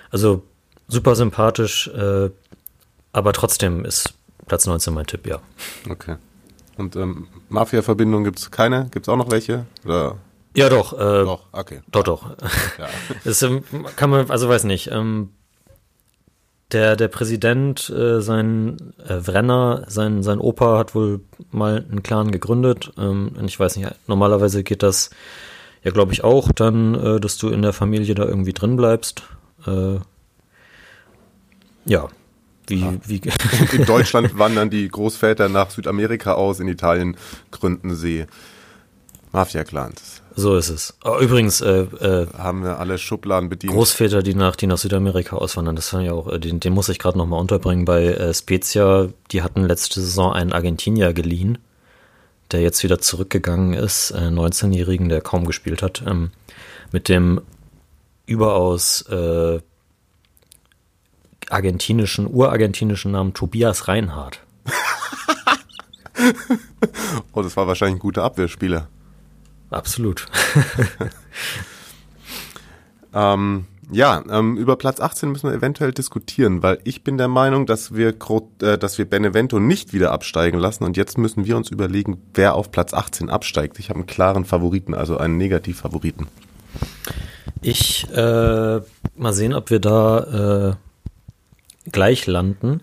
Also super sympathisch, äh, aber trotzdem ist Platz 19 mein Tipp, ja. Okay. Und ähm, Mafia-Verbindungen gibt es keine? Gibt es auch noch welche? Oder? Ja, doch. Äh, doch, okay. Doch, doch. Ja. [LAUGHS] das ähm, kann man, also weiß nicht. Ähm, der, der Präsident, äh, sein äh, Wrenner, sein, sein Opa hat wohl mal einen Clan gegründet. Ähm, und ich weiß nicht, normalerweise geht das ja, glaube ich, auch dann, äh, dass du in der Familie da irgendwie drin bleibst. Äh, ja, wie, ja. wie [LAUGHS] in Deutschland wandern die Großväter nach Südamerika aus, in Italien gründen sie Mafia-Clans. So ist es. Oh, übrigens äh, äh, haben wir alle Schubladen bedient. Großväter, die nach, die nach Südamerika auswandern, das war ja auch, äh, den, den muss ich gerade nochmal unterbringen bei äh, Spezia. Die hatten letzte Saison einen Argentinier geliehen, der jetzt wieder zurückgegangen ist, äh, 19-Jährigen, der kaum gespielt hat, ähm, mit dem überaus äh, argentinischen, urargentinischen Namen Tobias Reinhardt. [LAUGHS] oh, das war wahrscheinlich ein guter Abwehrspieler. Absolut. [LAUGHS] ähm, ja, ähm, über Platz 18 müssen wir eventuell diskutieren, weil ich bin der Meinung, dass wir, äh, dass wir Benevento nicht wieder absteigen lassen und jetzt müssen wir uns überlegen, wer auf Platz 18 absteigt. Ich habe einen klaren Favoriten, also einen Negativfavoriten. Ich äh, mal sehen, ob wir da äh, gleich landen.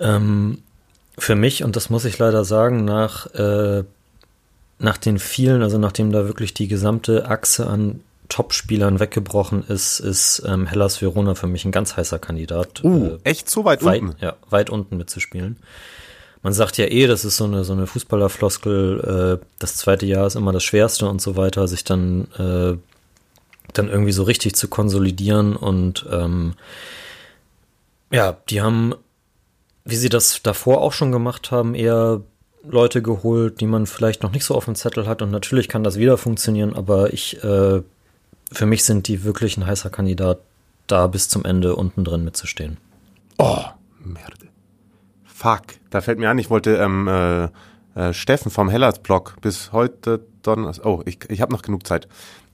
Ähm, für mich, und das muss ich leider sagen, nach, äh, nach den vielen, also nachdem da wirklich die gesamte Achse an Top-Spielern weggebrochen ist, ist ähm, Hellas Verona für mich ein ganz heißer Kandidat. Uh, äh, echt so weit, weit unten? Ja, weit unten mitzuspielen. Man sagt ja eh, das ist so eine, so eine Fußballerfloskel, äh, das zweite Jahr ist immer das schwerste und so weiter, sich dann, äh, dann irgendwie so richtig zu konsolidieren und ähm, ja, die haben, wie sie das davor auch schon gemacht haben, eher Leute geholt, die man vielleicht noch nicht so auf dem Zettel hat. Und natürlich kann das wieder funktionieren, aber ich, äh, für mich sind die wirklich ein heißer Kandidat, da bis zum Ende unten drin mitzustehen. Oh, Merde. Fuck. Da fällt mir an, ich wollte ähm, äh, äh, Steffen vom Hellas-Blog bis heute Donnerstag. Oh, ich, ich habe noch genug Zeit.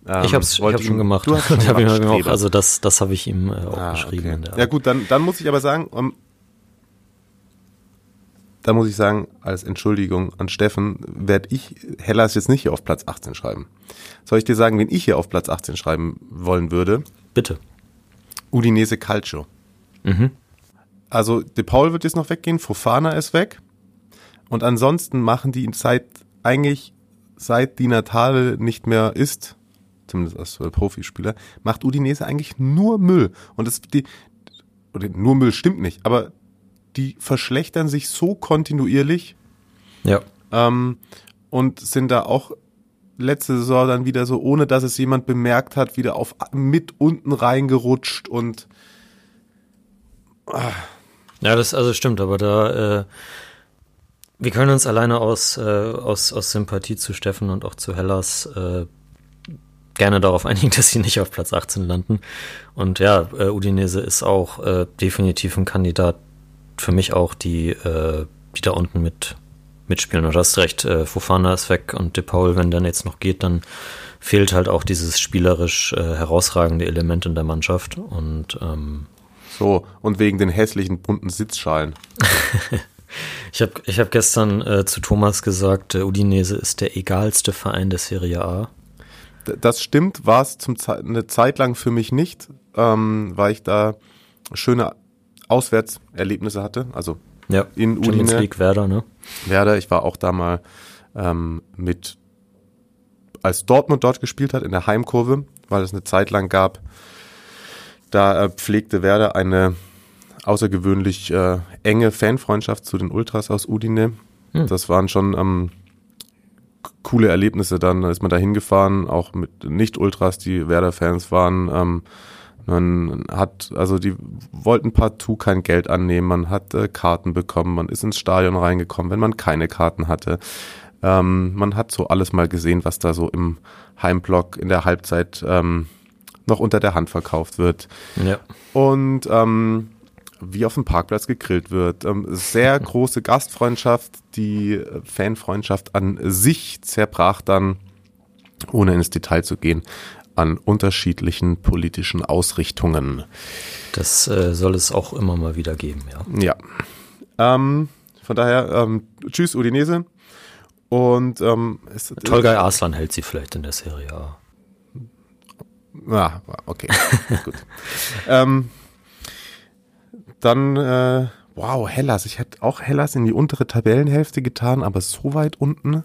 Ähm, ich habe es hab schon gemacht. Du hast schon [LAUGHS] gemacht, auch, also das, das habe ich ihm äh, auch ah, geschrieben. Okay. Ja gut, dann, dann muss ich aber sagen, um, da muss ich sagen, als Entschuldigung an Steffen, werde ich Hellas jetzt nicht hier auf Platz 18 schreiben. Soll ich dir sagen, wen ich hier auf Platz 18 schreiben wollen würde? Bitte. Udinese Calcio. Mhm. Also De Paul wird jetzt noch weggehen, Fofana ist weg. Und ansonsten machen die seit eigentlich seit die Natale nicht mehr ist, zumindest als Profispieler, macht Udinese eigentlich nur Müll. Und das, die, oder nur Müll stimmt nicht, aber die verschlechtern sich so kontinuierlich. Ja. Ähm, und sind da auch letzte Saison dann wieder so, ohne dass es jemand bemerkt hat, wieder auf mit unten reingerutscht und ah. ja, das also stimmt, aber da äh, wir können uns alleine aus, äh, aus, aus Sympathie zu Steffen und auch zu Hellas äh, gerne darauf [LAUGHS] einigen, dass sie nicht auf Platz 18 landen. Und ja, äh, Udinese ist auch äh, definitiv ein Kandidat für mich auch, die, äh, die da unten mit mitspielen. Und du hast recht, äh, Fofana ist weg und De Paul, wenn dann jetzt noch geht, dann fehlt halt auch dieses spielerisch äh, herausragende Element in der Mannschaft. Und ähm, so, und wegen den hässlichen bunten Sitzschalen. [LAUGHS] ich habe ich hab gestern äh, zu Thomas gesagt, äh, Udinese ist der egalste Verein der Serie A. Das stimmt, war es Ze eine Zeit lang für mich nicht, ähm, weil ich da schöne Auswärtserlebnisse hatte. Also ja, in Udine. Champions League Werder, ne? Werder, ich war auch da mal ähm, mit, als Dortmund dort gespielt hat, in der Heimkurve, weil es eine Zeit lang gab, da äh, pflegte Werder eine außergewöhnlich äh, enge Fanfreundschaft zu den Ultras aus Udine. Hm. Das waren schon ähm, coole Erlebnisse. Dann ist man da hingefahren, auch mit Nicht-Ultras, die Werder-Fans waren. Ähm, man hat, also die wollten partout kein Geld annehmen, man hat äh, Karten bekommen, man ist ins Stadion reingekommen, wenn man keine Karten hatte. Ähm, man hat so alles mal gesehen, was da so im Heimblock in der Halbzeit ähm, noch unter der Hand verkauft wird. Ja. Und ähm, wie auf dem Parkplatz gegrillt wird. Ähm, sehr [LAUGHS] große Gastfreundschaft, die Fanfreundschaft an sich zerbrach dann, ohne ins Detail zu gehen, an unterschiedlichen politischen Ausrichtungen. Das äh, soll es auch immer mal wieder geben, ja. Ja. Ähm, von daher, ähm, tschüss Udinese. Und ähm, es, Tolgay Arslan hält sie vielleicht in der Serie A. Ja, okay, [LAUGHS] gut. ähm, dann, äh, wow, Hellas. Ich hätte auch Hellas in die untere Tabellenhälfte getan, aber so weit unten.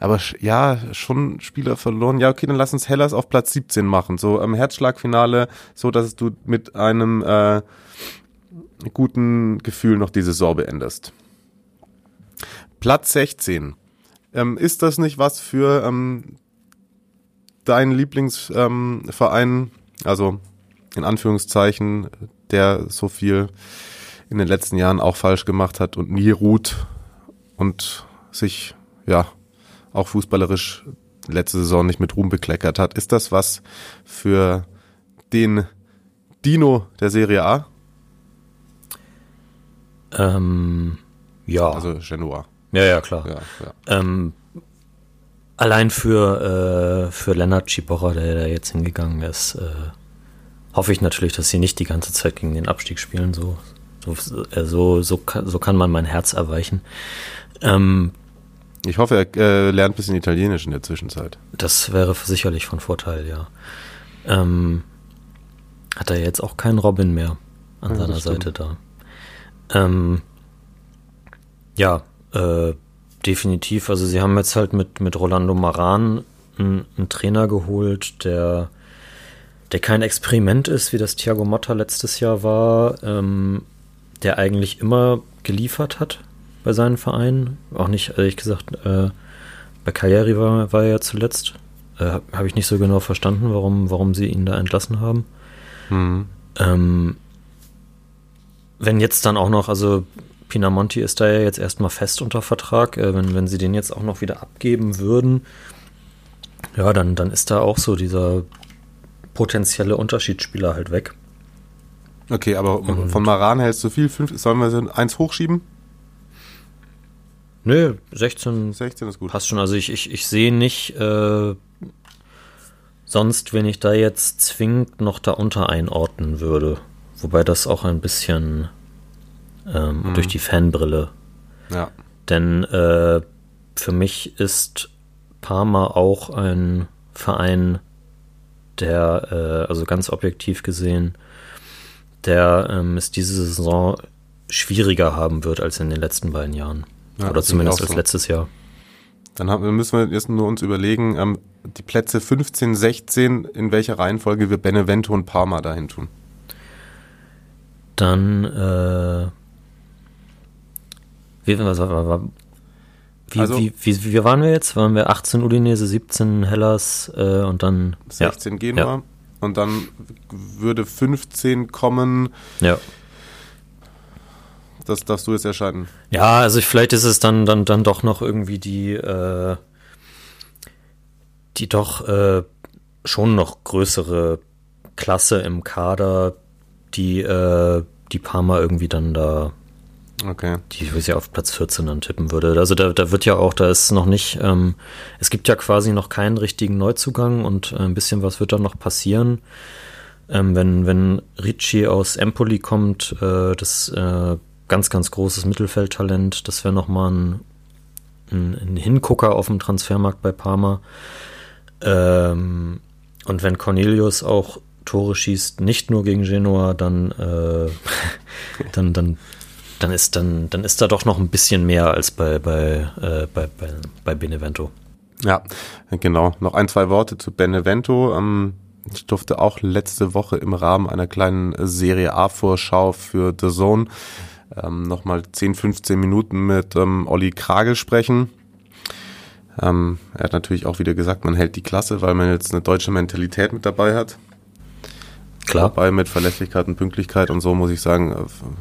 Aber ja, schon Spieler verloren. Ja, okay, dann lass uns Hellas auf Platz 17 machen. So am Herzschlagfinale, so dass du mit einem äh, guten Gefühl noch die Saison beendest. Platz 16. Ähm, ist das nicht was für ähm, deinen Lieblingsverein, ähm, also in Anführungszeichen, der so viel in den letzten Jahren auch falsch gemacht hat und nie ruht und sich ja auch fußballerisch letzte Saison nicht mit Ruhm bekleckert hat. Ist das was für den Dino der Serie A? Ähm, ja. Also Genoa. Ja, ja, klar. Ja, ja. Ähm, allein für, äh, für Lennart Ciporra, der da jetzt hingegangen ist, äh, hoffe ich natürlich, dass sie nicht die ganze Zeit gegen den Abstieg spielen. So, so, äh, so, so, kann, so kann man mein Herz erweichen. Ähm, ich hoffe, er äh, lernt ein bisschen Italienisch in der Zwischenzeit. Das wäre sicherlich von Vorteil, ja. Ähm, hat er jetzt auch keinen Robin mehr an ja, seiner Seite da. Ähm, ja, äh, definitiv. Also sie haben jetzt halt mit, mit Rolando Maran einen, einen Trainer geholt, der, der kein Experiment ist, wie das Thiago Motta letztes Jahr war, ähm, der eigentlich immer geliefert hat bei seinen Vereinen. Auch nicht, ehrlich gesagt, äh, bei Cagliari war, war er ja zuletzt. Äh, Habe ich nicht so genau verstanden, warum, warum sie ihn da entlassen haben. Mhm. Ähm, wenn jetzt dann auch noch, also Pinamonti ist da ja jetzt erstmal fest unter Vertrag, äh, wenn, wenn sie den jetzt auch noch wieder abgeben würden, ja, dann, dann ist da auch so dieser potenzielle Unterschiedsspieler halt weg. Okay, aber Und von Maran hältst du viel? Fünf, sollen wir so eins hochschieben? Nö, 16, 16 ist gut. Passt schon. Also ich, ich, ich sehe nicht, äh, sonst, wenn ich da jetzt zwingend noch darunter einordnen würde. Wobei das auch ein bisschen ähm, mhm. durch die Fanbrille. Ja. Denn äh, für mich ist Parma auch ein Verein, der, äh, also ganz objektiv gesehen, der ähm, es diese Saison schwieriger haben wird als in den letzten beiden Jahren. Ja, Oder zumindest als so. letztes Jahr. Dann haben, müssen wir jetzt nur uns überlegen, ähm, die Plätze 15, 16, in welcher Reihenfolge wir Benevento und Parma dahin tun. Dann, äh, wie, was, wie, also, wie, wie, wie, waren wir jetzt? Waren wir 18 Udinese, 17 Hellas äh, und dann 16 ja, Genua ja. und dann würde 15 kommen. Ja das darfst du jetzt erscheinen. Ja, also vielleicht ist es dann, dann, dann doch noch irgendwie die, äh, die doch äh, schon noch größere Klasse im Kader, die, äh, die Parma irgendwie dann da, Okay. die ich ja auf Platz 14 dann tippen würde. Also da, da wird ja auch, da ist noch nicht, ähm, es gibt ja quasi noch keinen richtigen Neuzugang und äh, ein bisschen was wird da noch passieren. Ähm, wenn, wenn Ricci aus Empoli kommt, äh, das äh, ganz, ganz großes Mittelfeldtalent, das wäre nochmal ein, ein, ein Hingucker auf dem Transfermarkt bei Parma. Ähm, und wenn Cornelius auch Tore schießt, nicht nur gegen Genua, dann, äh, [LAUGHS] dann, dann, dann ist dann, dann ist da doch noch ein bisschen mehr als bei, bei, äh, bei, bei, bei Benevento. Ja, genau. Noch ein, zwei Worte zu Benevento. Ähm, ich durfte auch letzte Woche im Rahmen einer kleinen Serie A-Vorschau für The Zone ähm, nochmal 10, 15 Minuten mit ähm, Olli Kragel sprechen. Ähm, er hat natürlich auch wieder gesagt, man hält die Klasse, weil man jetzt eine deutsche Mentalität mit dabei hat. Klar. Dabei mit Verlässlichkeit und Pünktlichkeit und so muss ich sagen, äh,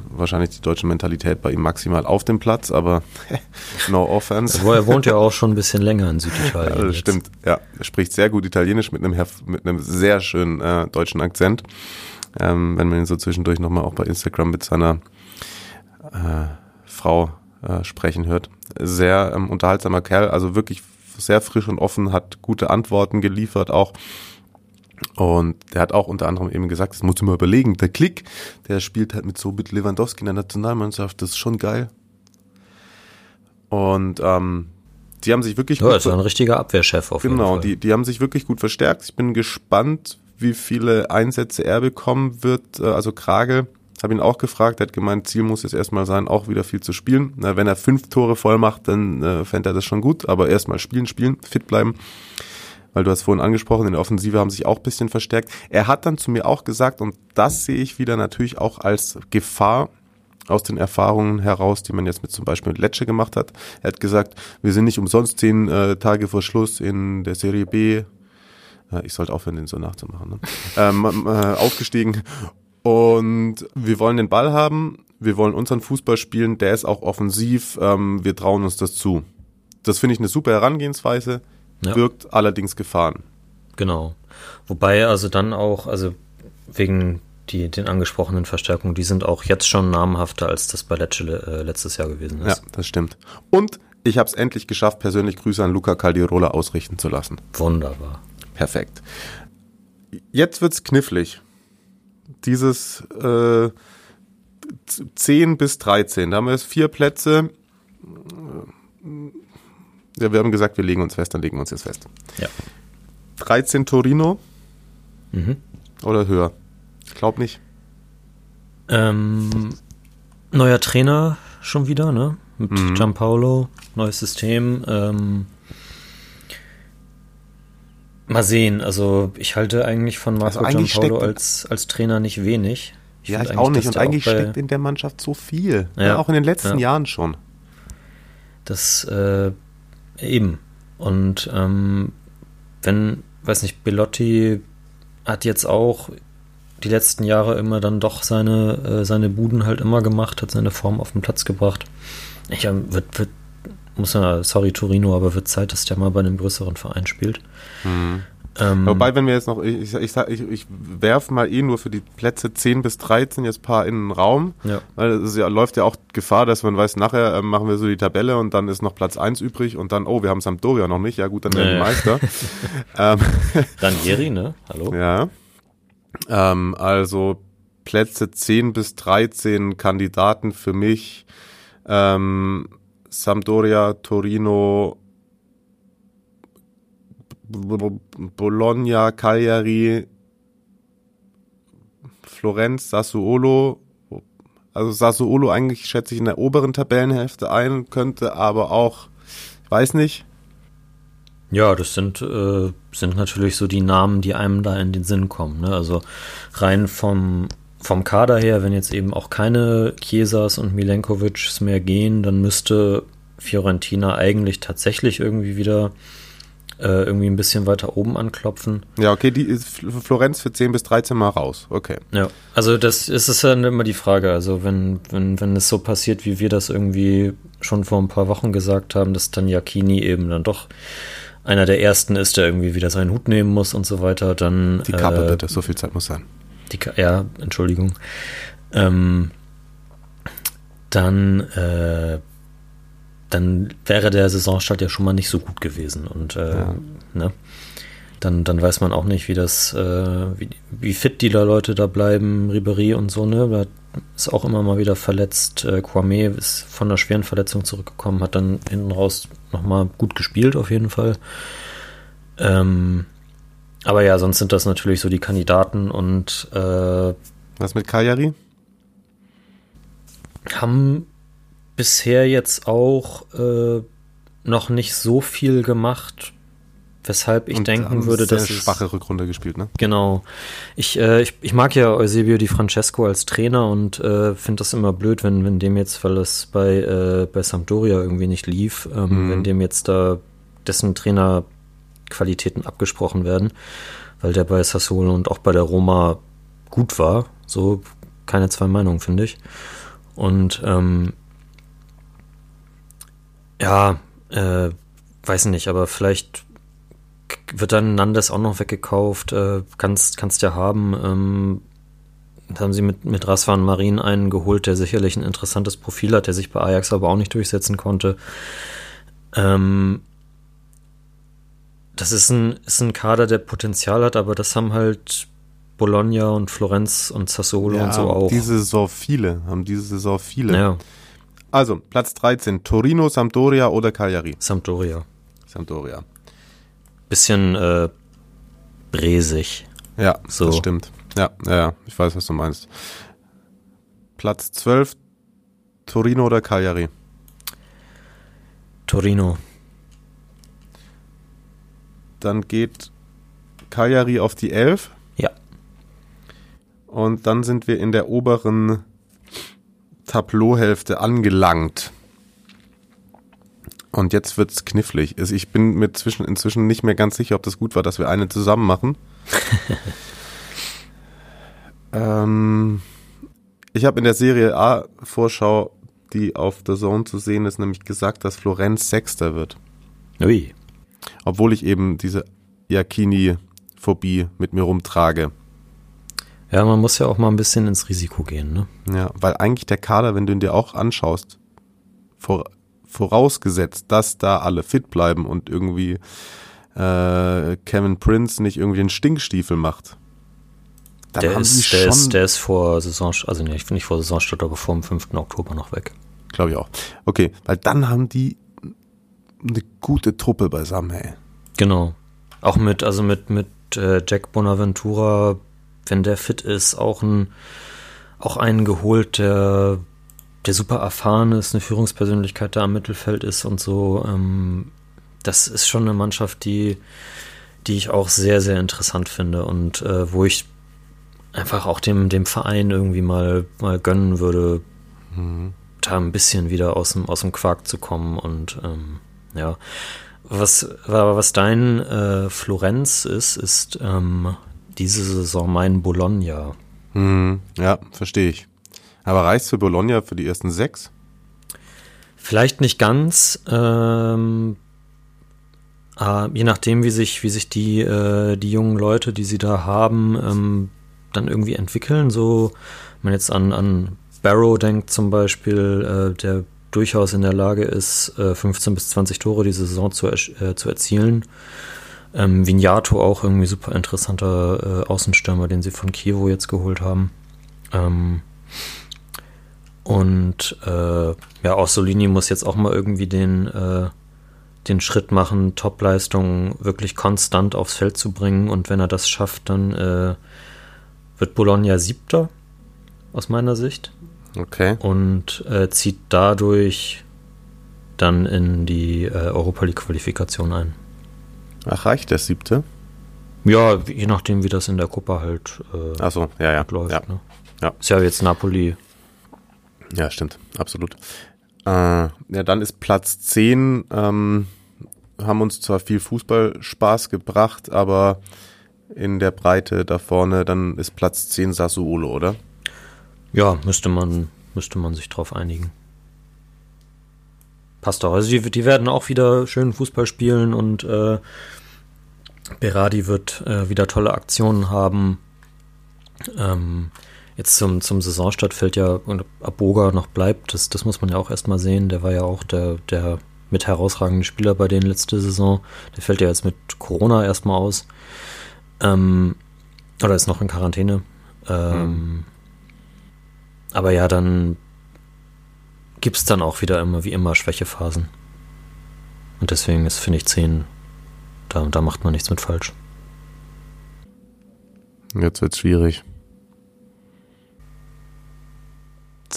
wahrscheinlich die deutsche Mentalität bei ihm maximal auf dem Platz, aber [LAUGHS] no offense. Wo er wohnt ja auch schon ein bisschen länger in Süditalien. [LAUGHS] Ja, das jetzt. stimmt. Ja, er spricht sehr gut Italienisch mit einem, mit einem sehr schönen äh, deutschen Akzent. Ähm, wenn man ihn so zwischendurch nochmal auch bei Instagram mit seiner äh, Frau äh, sprechen hört. Sehr ähm, unterhaltsamer Kerl, also wirklich sehr frisch und offen, hat gute Antworten geliefert auch. Und der hat auch unter anderem eben gesagt, das musst du mal überlegen, der Klick, der spielt halt mit so mit Lewandowski in der Nationalmannschaft, das ist schon geil. Und ähm, die haben sich wirklich Ja, gut ist ein richtiger Abwehrchef auf jeden Genau, Fall. die, die haben sich wirklich gut verstärkt. Ich bin gespannt, wie viele Einsätze er bekommen wird. Äh, Also Krage, habe ihn auch gefragt, er hat gemeint, Ziel muss jetzt erstmal sein, auch wieder viel zu spielen. Na, wenn er fünf Tore voll macht, dann äh, fände er das schon gut, aber erstmal spielen, spielen, fit bleiben. Weil du hast vorhin angesprochen, in der Offensive haben sich auch bisschen verstärkt. Er hat dann zu mir auch gesagt, und das sehe ich wieder natürlich auch als Gefahr aus den Erfahrungen heraus, die man jetzt mit zum Beispiel mit Lecce gemacht hat. Er hat gesagt, wir sind nicht umsonst zehn äh, Tage vor Schluss in der Serie B, äh, ich sollte aufhören, den so nachzumachen, ne? [LAUGHS] ähm, äh, aufgestiegen und wir wollen den Ball haben, wir wollen unseren Fußball spielen, der ist auch offensiv, ähm, wir trauen uns das zu. Das finde ich eine super Herangehensweise, Ja. wirkt allerdings Gefahren. Genau. Wobei also dann auch, also wegen die, den angesprochenen Verstärkungen, die sind auch jetzt schon namhafter, als das bei Lecce äh, letztes Jahr gewesen Ja, ist. das stimmt. Und ich habe es endlich geschafft, persönlich Grüße an Luca Caldirola ausrichten zu lassen. Wunderbar. Perfekt. Jetzt wird's knifflig. Dieses äh, 10 bis 13, da haben wir jetzt vier Plätze. Ja, wir haben gesagt, wir legen uns fest, dann legen wir uns jetzt fest. Ja. 13 Torino Mhm. oder höher? Ich glaube nicht. Ähm, neuer Trainer schon wieder, ne? Mit Mhm. Gianpaolo, neues System. Ähm, mal sehen, also ich halte eigentlich von Marco Also steckt- als, als Trainer nicht wenig. ja, find ich auch nicht. Und eigentlich steckt in der Mannschaft so viel. Ja. Ja, auch in den letzten Ja. Jahren schon. Das äh, eben. Und ähm, wenn, weiß nicht, Belotti hat jetzt auch die letzten Jahre immer dann doch seine, äh, seine Buden halt immer gemacht, hat seine Form auf den Platz gebracht. Ich ähm, wird, wird, muss ja, sorry Torino, aber wird Zeit, dass der mal bei einem größeren Verein spielt. Ähm, Wobei, wenn wir jetzt noch, ich, ich, ich, ich werf mal eh nur für die Plätze 10 bis 13 jetzt paar in den Raum. Ja. Weil es ja, läuft ja auch Gefahr, dass man weiß, nachher äh, machen wir so die Tabelle und dann ist noch Platz 1 übrig und dann, oh, wir haben Sampdoria noch nicht. Ja gut, dann werden wir. Meister. [LAUGHS] ähm, [LAUGHS] Ranieri, ne? Hallo? ja. Ähm, also Plätze 10 bis 13 Kandidaten für mich. Ähm, Sampdoria, Torino, Bologna, Cagliari, Florenz, Sassuolo. Also Sassuolo eigentlich schätze ich in der oberen Tabellenhälfte ein, könnte aber auch, weiß nicht, Ja, das sind, äh, sind natürlich so die Namen, die einem da in den Sinn kommen. Ne? Also rein vom, vom Kader her, wenn jetzt eben auch keine Chiesas und Milenkovics mehr gehen, dann müsste Fiorentina eigentlich tatsächlich irgendwie wieder äh, irgendwie ein bisschen weiter oben anklopfen. Ja, okay, die ist Florenz für 10 bis 13 Mal raus. Okay. Ja, also das ist es dann immer die Frage. Also wenn, wenn, wenn es so passiert, wie wir das irgendwie schon vor ein paar Wochen gesagt haben, dass dann Jacchini eben dann doch einer der ersten ist, der irgendwie wieder seinen Hut nehmen muss und so weiter, dann. Die Kappe äh, bitte, so viel Zeit muss sein. Ka ja, Entschuldigung. Ähm, dann, äh, dann wäre der Saisonstart ja schon mal nicht so gut gewesen. Und äh, ja. ne? dann, dann weiß man auch nicht, wie das, äh, wie, wie fit die Leute da bleiben, Ribery und so, ne? Da ist auch immer mal wieder verletzt. Äh, Kwame ist von einer schweren Verletzung zurückgekommen, hat dann hinten raus nochmal gut gespielt, auf jeden Fall. Ähm, aber ja, sonst sind das natürlich so die Kandidaten und äh, Was mit Kajari? Haben bisher jetzt auch äh, noch nicht so viel gemacht, weshalb ich und denken würde, dass eine schwache Rückrunde gespielt, ne? Genau. Ich, äh, ich, ich mag ja Eusebio Di Francesco als Trainer und äh, finde das immer blöd, wenn, wenn dem jetzt, weil es bei, äh, bei Sampdoria irgendwie nicht lief, ähm, mhm. wenn dem jetzt da dessen Trainerqualitäten abgesprochen werden, weil der bei Sassuolo und auch bei der Roma gut war. So keine zwei Meinungen, finde ich. Und ähm, ja, äh, weiß nicht, aber vielleicht wird dann Nandes auch noch weggekauft. Äh, kannst, kannst ja haben. Ähm, haben sie mit, mit Rasvan Marin einen geholt, der sicherlich ein interessantes Profil hat, der sich bei Ajax aber auch nicht durchsetzen konnte. Ähm, das ist ein, ist ein Kader, der Potenzial hat, aber das haben halt Bologna und Florenz und Sassuolo ja, und so auch. Diese Saison viele, haben diese Saison viele. Ja. Also, Platz 13, Torino, Sampdoria oder Cagliari? Sampdoria. Sampdoria bisschen äh, bresig. Ja, so. das stimmt. Ja, ja, ja, ich weiß, was du meinst. Platz 12, Torino oder Cagliari? Torino. Dann geht Cagliari auf die 11. Ja. Und dann sind wir in der oberen Tableauhälfte angelangt. Und jetzt wird's knifflig. Also ich bin mir zwischen, inzwischen nicht mehr ganz sicher, ob das gut war, dass wir eine zusammen machen. [LAUGHS] ähm, ich habe in der Serie A Vorschau, die auf der Zone zu sehen ist, nämlich gesagt, dass Florenz Sechster wird. Ui. Obwohl ich eben diese Iacchini-Phobie mit mir rumtrage. Ja, man muss ja auch mal ein bisschen ins Risiko gehen, ne? Ja, weil eigentlich der Kader, wenn du ihn dir auch anschaust, vor, vorausgesetzt, dass da alle fit bleiben und irgendwie äh, Kevin Prince nicht irgendwie den Stinkstiefel macht. Dann der, ist, der, ist, der ist vor Saison, also nee, ich finde nicht vor Saisonstart, aber vor dem 5. Oktober noch weg. Glaube ich auch. Okay, weil dann haben die eine gute Truppe beisammen, hey. Genau. Auch mit, also mit, mit äh, Jack Bonaventura, wenn der fit ist, auch ein, auch einen geholt, der der super erfahren ist, eine Führungspersönlichkeit da am Mittelfeld ist und so. Ähm, das ist schon eine Mannschaft, die, die ich auch sehr, sehr interessant finde und äh, wo ich einfach auch dem, dem Verein irgendwie mal, mal gönnen würde, mhm. da ein bisschen wieder aus dem, aus dem Quark zu kommen und ähm, ja. Was, was dein äh, Florenz ist, ist ähm, diese Saison mein Bologna. Mhm. Ja, verstehe ich. Aber reicht für Bologna für die ersten sechs? Vielleicht nicht ganz. Ähm, äh, je nachdem, wie sich, wie sich die, äh, die jungen Leute, die sie da haben, ähm, dann irgendwie entwickeln. So, wenn man jetzt an, an Barrow denkt zum Beispiel, äh, der durchaus in der Lage ist, 15 äh, bis 20 Tore diese Saison zu, äh, zu erzielen. Ähm, Vignato auch irgendwie super interessanter äh, Außenstürmer, den sie von Kievo jetzt geholt haben. Ähm, und äh, ja, auch Solini muss jetzt auch mal irgendwie den, äh, den Schritt machen, Topleistungen wirklich konstant aufs Feld zu bringen. Und wenn er das schafft, dann äh, wird Bologna siebter, aus meiner Sicht. Okay. Und äh, zieht dadurch dann in die äh, Europa League-Qualifikation ein. Ach, reicht der siebte? Ja, je nachdem, wie das in der Gruppe halt äh, Ach so, ja, ja. läuft. Ja. Ne? ja. Ist ja jetzt Napoli ja, stimmt, absolut. Äh, ja, dann ist Platz 10 ähm, haben uns zwar viel Fußballspaß gebracht, aber in der Breite da vorne, dann ist Platz 10 Sassuolo, oder? Ja, müsste man, müsste man sich drauf einigen. Passt doch. Also die, die werden auch wieder schön Fußball spielen und äh, Berardi wird äh, wieder tolle Aktionen haben. Ähm, jetzt zum, zum Saisonstart fällt ja, ob Aboga noch bleibt, das, das muss man ja auch erstmal sehen. Der war ja auch der, der mit herausragenden Spieler bei denen letzte Saison. Der fällt ja jetzt mit Corona erstmal aus. Ähm, oder ist noch in Quarantäne. Ähm, mhm. Aber ja, dann gibt es dann auch wieder immer wie immer Schwächephasen. Und deswegen ist, finde ich, 10, da, da macht man nichts mit falsch. Jetzt wird es schwierig.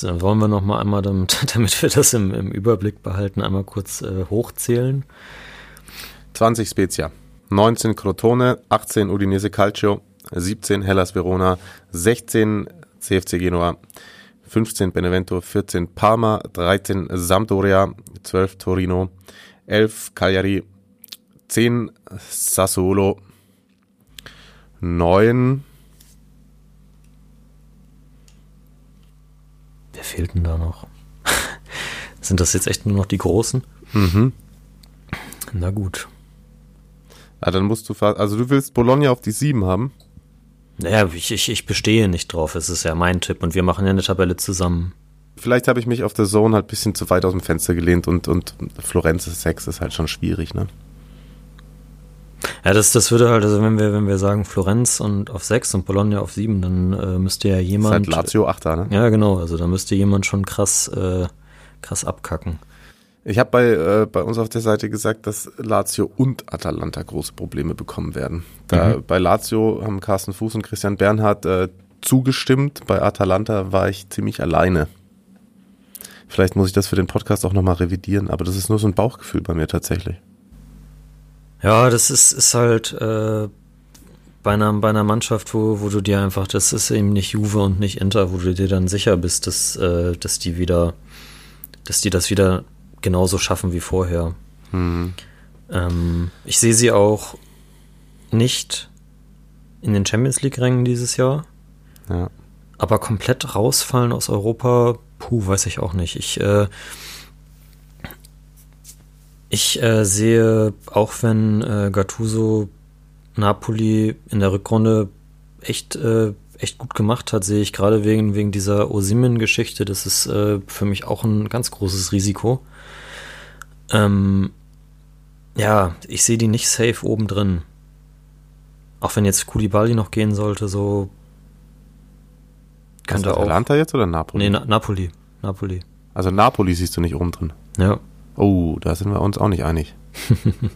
Dann wollen wir noch mal einmal, damit, [LAUGHS] damit wir das im, im Überblick behalten, einmal kurz äh, hochzählen. 20 Spezia, 19 Crotone, 18 Udinese Calcio, 17 Hellas Verona, 16 CFC Genoa, 15 Benevento, 14 Parma, 13 Sampdoria, 12 Torino, 11 Cagliari, 10 Sassuolo, 9 Wer fehlt denn da noch? [LAUGHS] Sind das jetzt echt nur noch die Großen? Mhm. Na gut. Ja, dann musst du, also du willst Bologna auf die 7 haben? Naja, ich, ich, ich bestehe nicht drauf. Es ist ja mein Tipp und wir machen ja eine Tabelle zusammen. Vielleicht habe ich mich auf der Zone halt ein bisschen zu weit aus dem Fenster gelehnt und, und Florenz 6 ist halt schon schwierig, ne? Ja, das, das würde halt, also wenn wir, wenn wir sagen Florenz und auf 6 und Bologna auf 7, dann äh, müsste ja jemand. Das ist halt Lazio 8 ne? Ja, genau, also da müsste jemand schon krass, äh, krass abkacken. Ich habe bei, äh, bei uns auf der Seite gesagt, dass Lazio und Atalanta große Probleme bekommen werden. Da, mhm. Bei Lazio haben Carsten Fuß und Christian Bernhard äh, zugestimmt, bei Atalanta war ich ziemlich alleine. Vielleicht muss ich das für den Podcast auch nochmal revidieren, aber das ist nur so ein Bauchgefühl bei mir tatsächlich. Ja, das ist, ist halt äh, bei, einer, bei einer Mannschaft, wo, wo du dir einfach, das ist eben nicht Juve und nicht Inter, wo du dir dann sicher bist, dass, äh, dass die wieder, dass die das wieder genauso schaffen wie vorher. Mhm. Ähm, ich sehe sie auch nicht in den Champions League-Rängen dieses Jahr. Ja. Aber komplett rausfallen aus Europa, puh, weiß ich auch nicht. Ich, äh, ich äh, sehe, auch wenn äh, Gattuso Napoli in der Rückrunde echt, äh, echt gut gemacht hat, sehe ich gerade wegen, wegen dieser Osimen-Geschichte, das ist äh, für mich auch ein ganz großes Risiko. Ähm, ja, ich sehe die nicht safe oben drin. Auch wenn jetzt Koulibaly noch gehen sollte, so könnte also Atalanta auch. jetzt oder Napoli? Nee, Na Napoli. Napoli. Also Napoli siehst du nicht oben drin. Ja. Oh, da sind wir uns auch nicht einig. [LAUGHS]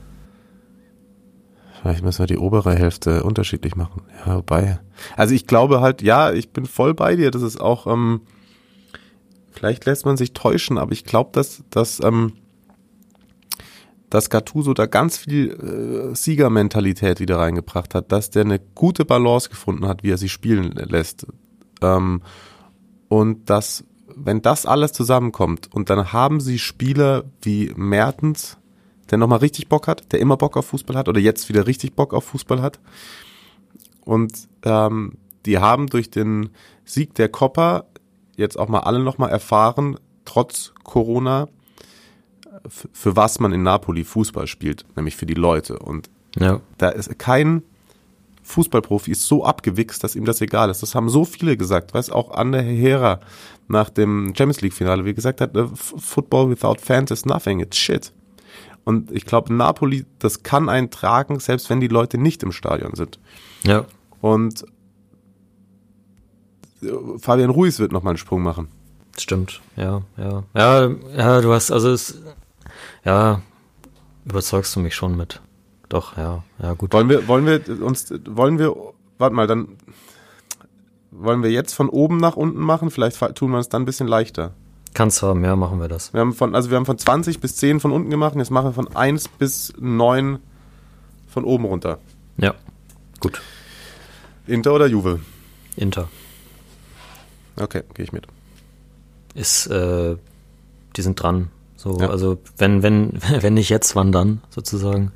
Vielleicht müssen wir die obere Hälfte unterschiedlich machen. Ja, wobei. Also ich glaube halt, ja, ich bin voll bei dir. Das ist auch, ähm, vielleicht lässt man sich täuschen, aber ich glaube, dass, dass ähm, dass Gattuso da ganz viel äh, Siegermentalität wieder reingebracht hat, dass der eine gute Balance gefunden hat, wie er sie spielen lässt. Ähm, und dass, wenn das alles zusammenkommt und dann haben sie Spieler wie Mertens, der nochmal richtig Bock hat, der immer Bock auf Fußball hat oder jetzt wieder richtig Bock auf Fußball hat. Und ähm, die haben durch den Sieg der Coppa jetzt auch mal alle nochmal erfahren, trotz Corona, für was man in Napoli Fußball spielt, nämlich für die Leute. Und ja. da ist kein Fußballprofi ist so abgewichst, dass ihm das egal ist. Das haben so viele gesagt. Weiß auch Ander Herrera nach dem Champions League Finale, wie gesagt hat, äh, Football without fans is nothing. It's shit. Und ich glaube, Napoli, das kann einen tragen, selbst wenn die Leute nicht im Stadion sind. Ja. Und äh, Fabian Ruiz wird nochmal einen Sprung machen. Stimmt, ja, ja. Ja, ja, du hast, also es, ja, überzeugst du mich schon mit. Doch, ja, ja, gut. Wollen wir, wollen wir uns, wollen wir, warte mal, dann wollen wir jetzt von oben nach unten machen? Vielleicht tun wir es dann ein bisschen leichter. Kannst haben, ja, machen wir das. Wir haben von, also wir haben von 20 bis 10 von unten gemacht, jetzt machen wir von 1 bis 9 von oben runter. Ja, gut. Inter oder Juve? Inter. Okay, gehe ich mit. Ist, äh, die sind dran So, Ja. also wenn, wenn, [LAUGHS] wenn nicht jetzt, wann dann, sozusagen.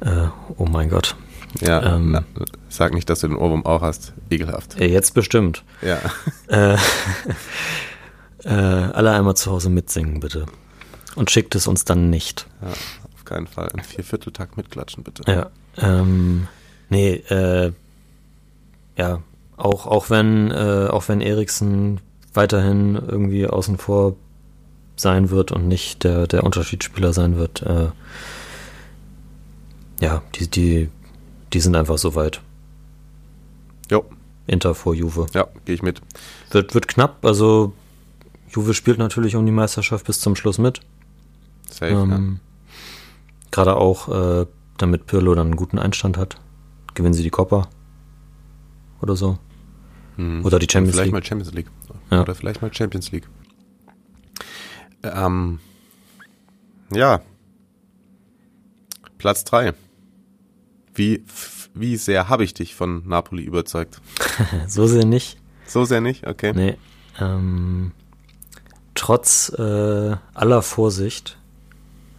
Äh, oh mein Gott. Ja, Ähm. na, sag nicht, dass du den Ohrwurm auch hast. Ekelhaft. Äh, Jetzt bestimmt. Ja. Äh, [LAUGHS] äh, alle einmal zu Hause mitsingen, bitte. Und schickt es uns dann nicht. ja, auf keinen Fall. Im Viervierteltakt mitklatschen, bitte. Ja. Ähm, nee, äh, ja, auch, auch wenn, äh, auch wenn Eriksen weiterhin irgendwie außen vor sein wird und nicht der, der Unterschiedsspieler sein wird, äh, ja, die, die, die sind einfach so weit. Jo, Inter vor Juve. ja, gehe ich mit. Wird, wird knapp, also Juve spielt natürlich um die Meisterschaft bis zum Schluss mit. Safe, Ähm, Gerade auch, äh, damit Pirlo dann einen guten Einstand hat. Gewinnen sie die Coppa. Oder so. ja. Mhm. Oder die Champions vielleicht League. mal Champions League. Ja. Oder vielleicht mal Champions League. Ähm, ja. Platz drei. Wie, f- wie sehr habe ich dich von Napoli überzeugt? [LAUGHS] So sehr nicht. So sehr nicht? Okay. Nee. Ähm, trotz äh, aller Vorsicht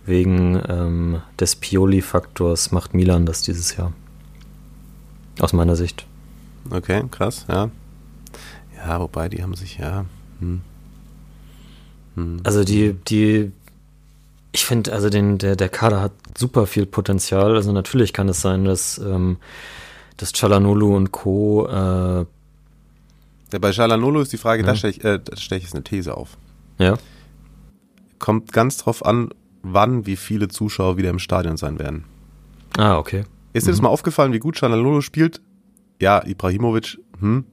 wegen ähm, des Pioli-Faktors macht Milan das dieses Jahr. Aus meiner Sicht. Okay, krass, ja. Ja, wobei, die haben sich, ja. Hm. Hm. Also die, die, ich finde, also den, der, der Kader hat super viel Potenzial. Also natürlich kann es sein, dass, ähm, dass Chalanolu und Co. Äh, Ja, bei Shalanolo ist die Frage, Ja. da stelle ich, äh, da stell ich jetzt eine These auf. ja, Kommt ganz drauf an, wann, wie viele Zuschauer wieder im Stadion sein werden. ah, okay. Ist dir das mal aufgefallen, wie gut Shalanolo spielt? Ja, Ibrahimovic, hm.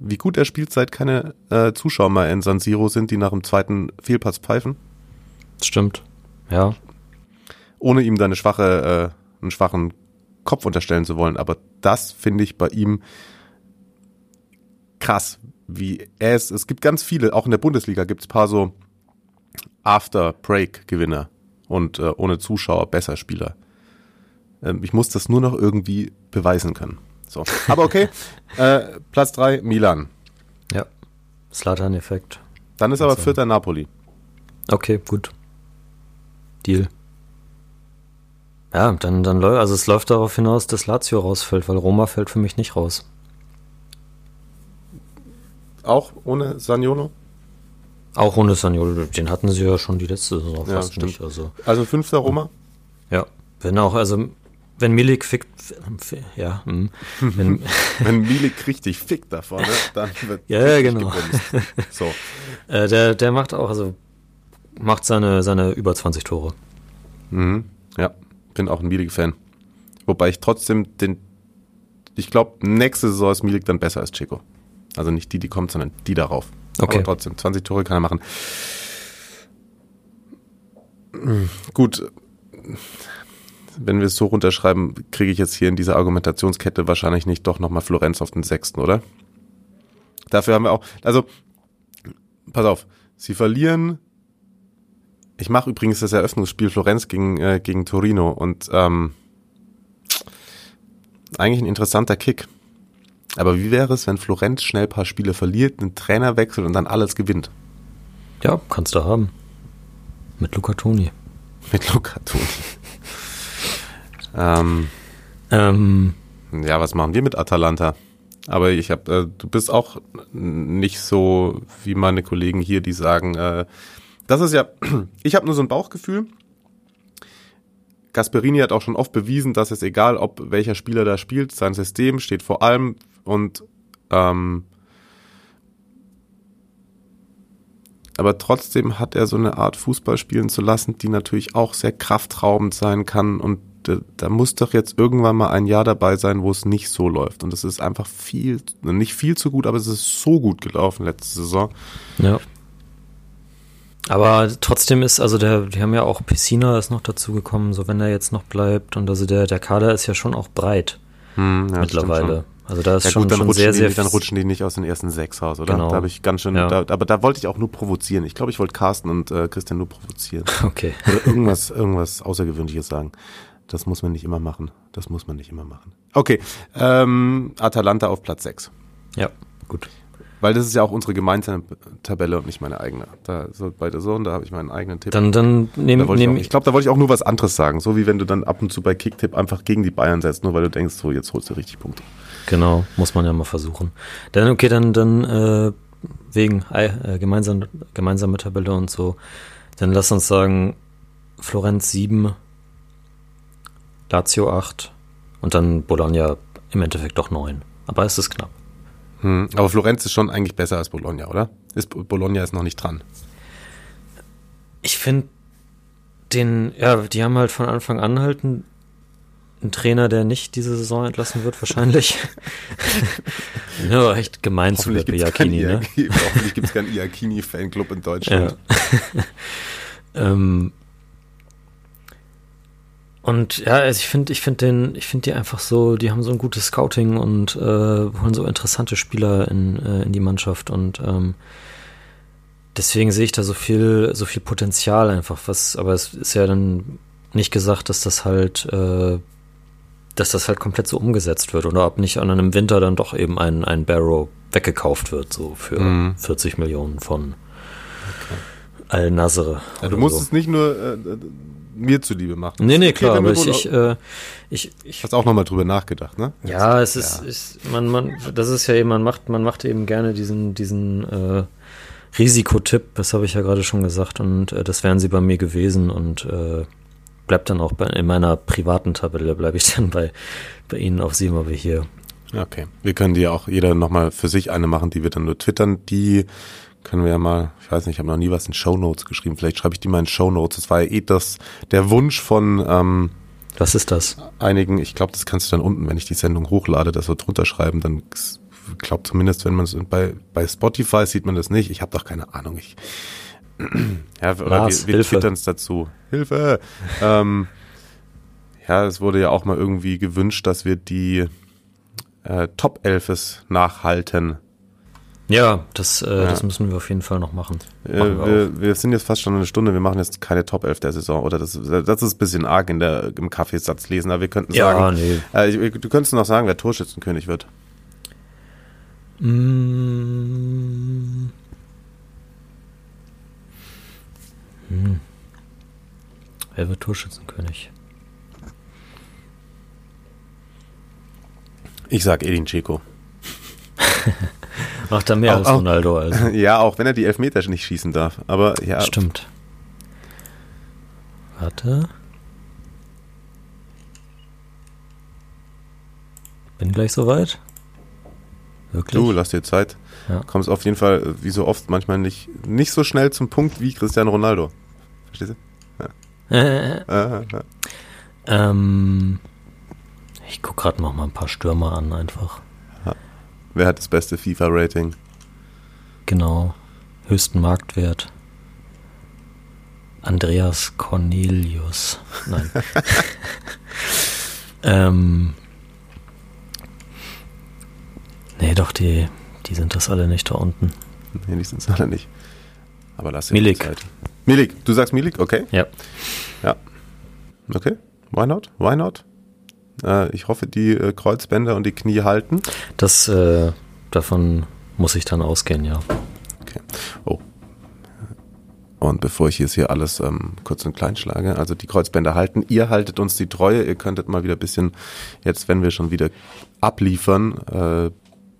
Wie gut er spielt, seit keine äh, Zuschauer mehr in San Siro sind, die nach dem zweiten Fehlpass pfeifen, Stimmt. Ja, ohne ihm da eine schwache, äh, einen schwachen Kopf unterstellen zu wollen. Aber das finde ich bei ihm krass, wie er ist. Es gibt ganz viele, auch in der Bundesliga gibt es paar so After-Break-Gewinner und äh, ohne Zuschauer besser Spieler. Ähm, ich muss das nur noch irgendwie beweisen können. So. Aber okay, [LAUGHS] äh, Platz drei Milan. ja. Slatan-Effekt. Dann ist aber Also. vierter Napoli. Okay, gut. Deal. Ja, dann, dann läuft, also es läuft darauf hinaus, dass Lazio rausfällt, weil Roma fällt für mich nicht raus. Auch ohne Saniolo? Auch ohne Saniolo, den hatten sie ja schon die letzte Saison Ja, fast stimmt. nicht. Also, Also fünfter Roma? ja. Wenn auch, also, wenn Milik fickt, ja, hm. wenn, [LAUGHS] Wenn Milik richtig fickt da vorne, dann wird Ja, ja, genau. gebumst. So. [LAUGHS] äh, der, der macht auch, also, macht seine, seine über 20 Tore. Mhm. Ja, bin auch ein Milik-Fan. Wobei ich trotzdem den, ich glaube, nächste Saison ist Milik dann besser als Chico. Also nicht die, die kommt, sondern die darauf. Okay. Aber trotzdem, 20 Tore kann er machen. Gut, wenn wir es so runterschreiben, kriege ich jetzt hier in dieser Argumentationskette wahrscheinlich nicht doch nochmal Florenz auf den sechsten, oder? Dafür haben wir auch, also, pass auf, sie verlieren. Ich mache übrigens das Eröffnungsspiel Florenz gegen, äh, gegen Torino und ähm, eigentlich ein interessanter Kick. Aber wie wäre es, wenn Florenz schnell ein paar Spiele verliert, einen Trainer wechselt und dann alles gewinnt? Ja, kannst du haben. Mit Luca Toni. Mit Luca Toni. Ähm, Ähm, ja, was machen wir mit Atalanta? Aber ich habe, äh, du bist auch nicht so wie meine Kollegen hier, die sagen, äh, das ist ja, [CLEARS THROAT] ich habe nur so ein Bauchgefühl. Gasperini hat auch schon oft bewiesen, dass es egal, ob welcher Spieler da spielt, sein System steht vor allem und ähm, aber trotzdem hat er so eine Art Fußball spielen zu lassen, die natürlich auch sehr kraftraubend sein kann und äh, da muss doch jetzt irgendwann mal ein Jahr dabei sein, wo es nicht so läuft und es ist einfach viel, nicht viel zu gut, aber es ist so gut gelaufen letzte Saison. Ja. Aber trotzdem ist, also der, die haben ja auch Pessina ist noch dazu gekommen, so wenn er jetzt noch bleibt. Und also der, der Kader ist ja schon auch breit Hm, ja, mittlerweile. Also da ist Ja schon, gut, dann schon sehr, die, sehr dann rutschen die nicht aus den ersten sechs raus, oder? Genau. Da habe ich ganz schön, Ja. da, aber da wollte ich auch nur provozieren. Ich glaube, ich wollte Carsten und äh, Christian nur provozieren. [LAUGHS] Okay. Oder irgendwas, irgendwas Außergewöhnliches sagen. Das muss man nicht immer machen. Das muss man nicht immer machen. Okay, ähm, Atalanta auf Platz 6. Ja, gut. Weil das ist ja auch unsere gemeinsame Tabelle und nicht meine eigene. Da so bei der Zone, da habe ich meinen eigenen Tipp. Dann, dann nehme Da wollte ich nehm auch- ich glaube, da wollte ich auch nur was anderes sagen. So wie wenn du dann ab und zu bei Kicktipp einfach gegen die Bayern setzt, nur weil du denkst, so jetzt holst du richtig Punkte. Genau, muss man ja mal versuchen. Dann, okay, dann, dann äh, wegen äh, gemeinsam, gemeinsame Tabelle und so, dann lass uns sagen, Florenz 7, Lazio 8 und dann Bologna im Endeffekt doch 9. Aber es ist knapp. Hm. Aber Florenz ist schon eigentlich besser als Bologna, oder? Ist, Bologna ist noch nicht dran. Ich finde den, ja, die haben halt von Anfang an halt einen, einen Trainer, der nicht diese Saison entlassen wird, wahrscheinlich. [LAUGHS] ja, echt gemein zu Hoffentlich gibt es keinen Biakini, ne? Iacchini- hoffentlich gibt's keinen Iacchini-Fanclub in [LAUGHS] Deutschland. [LAUGHS] Ähm, und ja, also ich finde, ich finde den, ich finde die einfach so, die haben so ein gutes Scouting und äh, holen so interessante Spieler in, äh, in die Mannschaft und ähm, deswegen sehe ich da so viel, so viel Potenzial einfach, was, aber es ist ja dann nicht gesagt, dass das halt, äh, dass das halt komplett so umgesetzt wird oder ob nicht an einem Winter dann doch eben ein, ein Barrow weggekauft wird, so für Mhm. 40 Millionen von Al-Nasr. Ja, du musst so. es nicht nur äh, äh, mir zuliebe machen. Nee, nee, Okay, klar, aber wir ich, ich, äh, ich, ich Hast auch nochmal drüber nachgedacht, ne? ja, es ist, ist man, man, das ist ja eben, man macht, man macht eben gerne diesen, diesen äh, Risikotipp, das habe ich ja gerade schon gesagt, und äh, das wären sie bei mir gewesen und äh, bleibt dann auch bei, in meiner privaten Tabelle, bleibe ich [LAUGHS] dann bei, bei Ihnen auf sieben, aber hier. Okay. Wir können die auch jeder nochmal für sich eine machen, die wir dann nur twittern. Die können wir ja mal, ich weiß nicht, ich habe noch nie was in Shownotes geschrieben. Vielleicht schreibe ich die mal in Shownotes. Das war ja eh das, der Wunsch von ähm, Was ist das? einigen, ich glaube, das kannst du dann unten, wenn ich die Sendung hochlade, das so drunter schreiben, dann ich glaube zumindest, wenn man es bei, bei Spotify sieht man das nicht. Ich habe doch keine Ahnung. Ich, [CLEARS THROAT] ja, oder Lars, wir, wir twittern es dazu. Hilfe! ähm, ja, es wurde ja auch mal irgendwie gewünscht, dass wir die äh, Top Elfes nachhalten. Ja, das, äh, Ja. das müssen wir auf jeden Fall noch machen. Äh, Machen wir auch. wir, wir sind jetzt fast schon eine Stunde, wir machen jetzt keine Top 11 der Saison, oder das, das ist ein bisschen arg in der, im Kaffeesatz lesen, aber wir könnten Ja, sagen, nee. äh, du könntest noch sagen, wer Torschützenkönig wird. Mm. Hm. Wer wird Torschützenkönig? Ich sag Edin Dzeko. [LAUGHS] Macht er mehr Auch- als Ronaldo, also. [LAUGHS] Ja, auch wenn er die Elfmeter nicht schießen darf, aber ja, Stimmt. Warte. Bin gleich soweit. Wirklich? du, lass dir Zeit. Ja. Kommst auf jeden Fall, wie so oft, manchmal nicht, nicht so schnell zum Punkt wie Cristiano Ronaldo. Verstehst du? Äh, Äh, äh. ähm, ich guck gerade noch mal ein paar Stürmer an, einfach. Wer hat das beste FIFA-Rating? Genau. Höchsten Marktwert. Andreas Cornelius. Nein. [LAUGHS] ähm. Nee, doch, die, die sind das alle nicht da unten. Nee, die sind es alle nicht. Aber lass dir Milik. Zeit. Milik, du sagst Milik, okay? Ja. Ja. Okay, why not? Why not? Äh, ich hoffe, die äh, Kreuzbänder und die Knie halten. Das, äh, davon muss ich dann ausgehen, ja. Okay. Oh. Und bevor ich jetzt hier alles ähm, kurz und klein schlage, also die Kreuzbänder halten, ihr haltet uns die Treue, ihr könntet mal wieder ein bisschen, jetzt wenn wir schon wieder abliefern, äh,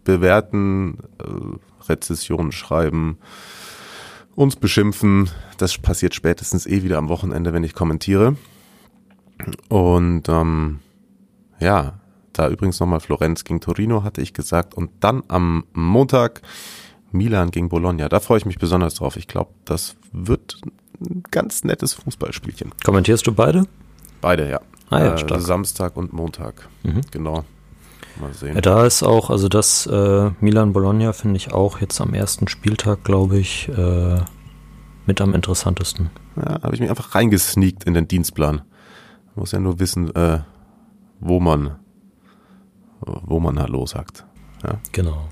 bewerten, äh, Rezessionen schreiben, uns beschimpfen. Das passiert spätestens eh wieder am Wochenende, wenn ich kommentiere. Und ähm, ja, da übrigens nochmal Florenz gegen Torino, hatte ich gesagt. Und dann am Montag Milan gegen Bologna. Da freue ich mich besonders drauf. Ich glaube, das wird ein ganz nettes Fußballspielchen. Kommentierst du beide? Beide, ja. Ah ja, Äh. Samstag und Montag. Mhm. Genau. Mal sehen. Ja, da ist auch, also das äh, Milan-Bologna finde ich auch jetzt am ersten Spieltag, glaube ich, äh, mit am interessantesten. Ja, habe ich mich einfach reingesneakt in den Dienstplan. Muss ja nur wissen, äh, wo man, wo man Hallo sagt. Ja. Genau.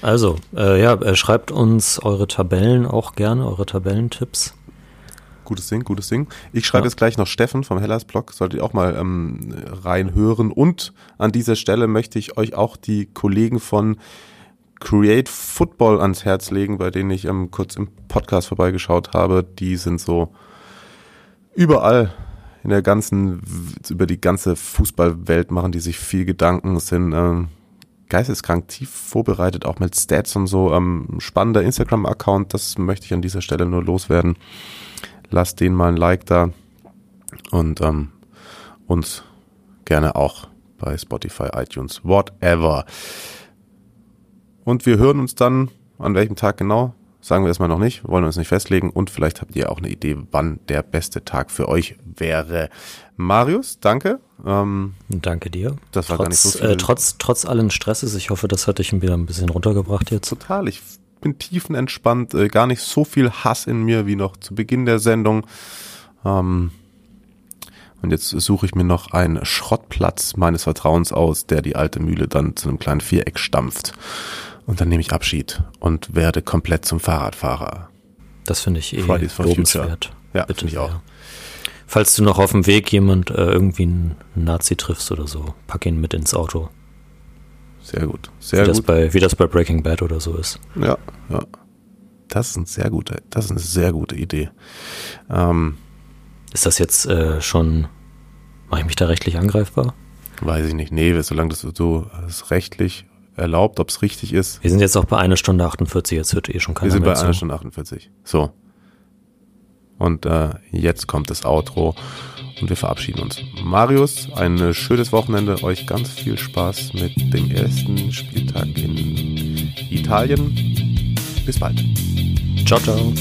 Also, äh, ja, äh, schreibt uns eure Tabellen auch gerne, eure Tabellentipps. Gutes Ding, gutes Ding. Ich schreibe Ja. jetzt gleich noch Steffen vom Hellas Blog, solltet ihr auch mal ähm, reinhören. Und an dieser Stelle möchte ich euch auch die Kollegen von Create Football ans Herz legen, bei denen ich ähm, kurz im Podcast vorbeigeschaut habe. Die sind so überall in der ganzen, über die ganze Fußballwelt machen die sich viel Gedanken, sind ähm, geisteskrank tief vorbereitet, auch mit Stats und so. Ähm, spannender Instagram-Account, das möchte ich an dieser Stelle nur loswerden. Lasst denen mal ein Like da und ähm, uns gerne auch bei Spotify, iTunes, whatever. Und wir hören uns dann an welchem Tag genau? Sagen wir erstmal noch nicht, wollen wir uns nicht festlegen und vielleicht habt ihr auch eine Idee, wann der beste Tag für euch wäre. Marius, danke. Ähm, danke dir. Das war trotz, gar nicht so viel. Äh, trotz, trotz allen Stresses, ich hoffe, das hat dich wieder ein bisschen runtergebracht jetzt. Total, ich bin tiefenentspannt, äh, gar nicht so viel Hass in mir wie noch zu Beginn der Sendung. Ähm, und jetzt suche ich mir noch einen Schrottplatz meines Vertrauens aus, der die alte Mühle dann zu einem kleinen Viereck stampft. Und dann nehme ich Abschied und werde komplett zum Fahrradfahrer. Das finde ich eh Fridays for lobenswert. Future. Ja, Bitte finde ich auch. Falls du noch auf dem Weg jemand äh, irgendwie einen Nazi triffst oder so, pack ihn mit ins Auto. Sehr gut. Wie Sehr das, gut. bei, wie das bei Breaking Bad oder so ist. Ja, ja. Das ist ein sehr guter, das ist eine sehr gute Idee. Ähm, Ist das jetzt äh, schon, mache ich mich da rechtlich angreifbar? weiß ich nicht. Nee, solange das so rechtlich erlaubt, ob es richtig ist. Wir sind jetzt auch bei einer Stunde 48, jetzt hört eh schon Wir keiner sind mehr bei einer. Stunde 48. So. Und äh, jetzt kommt das Outro und wir verabschieden uns. Marius, ein schönes Wochenende. Euch ganz viel Spaß mit dem ersten Spieltag in Italien. Bis bald. Ciao, ciao.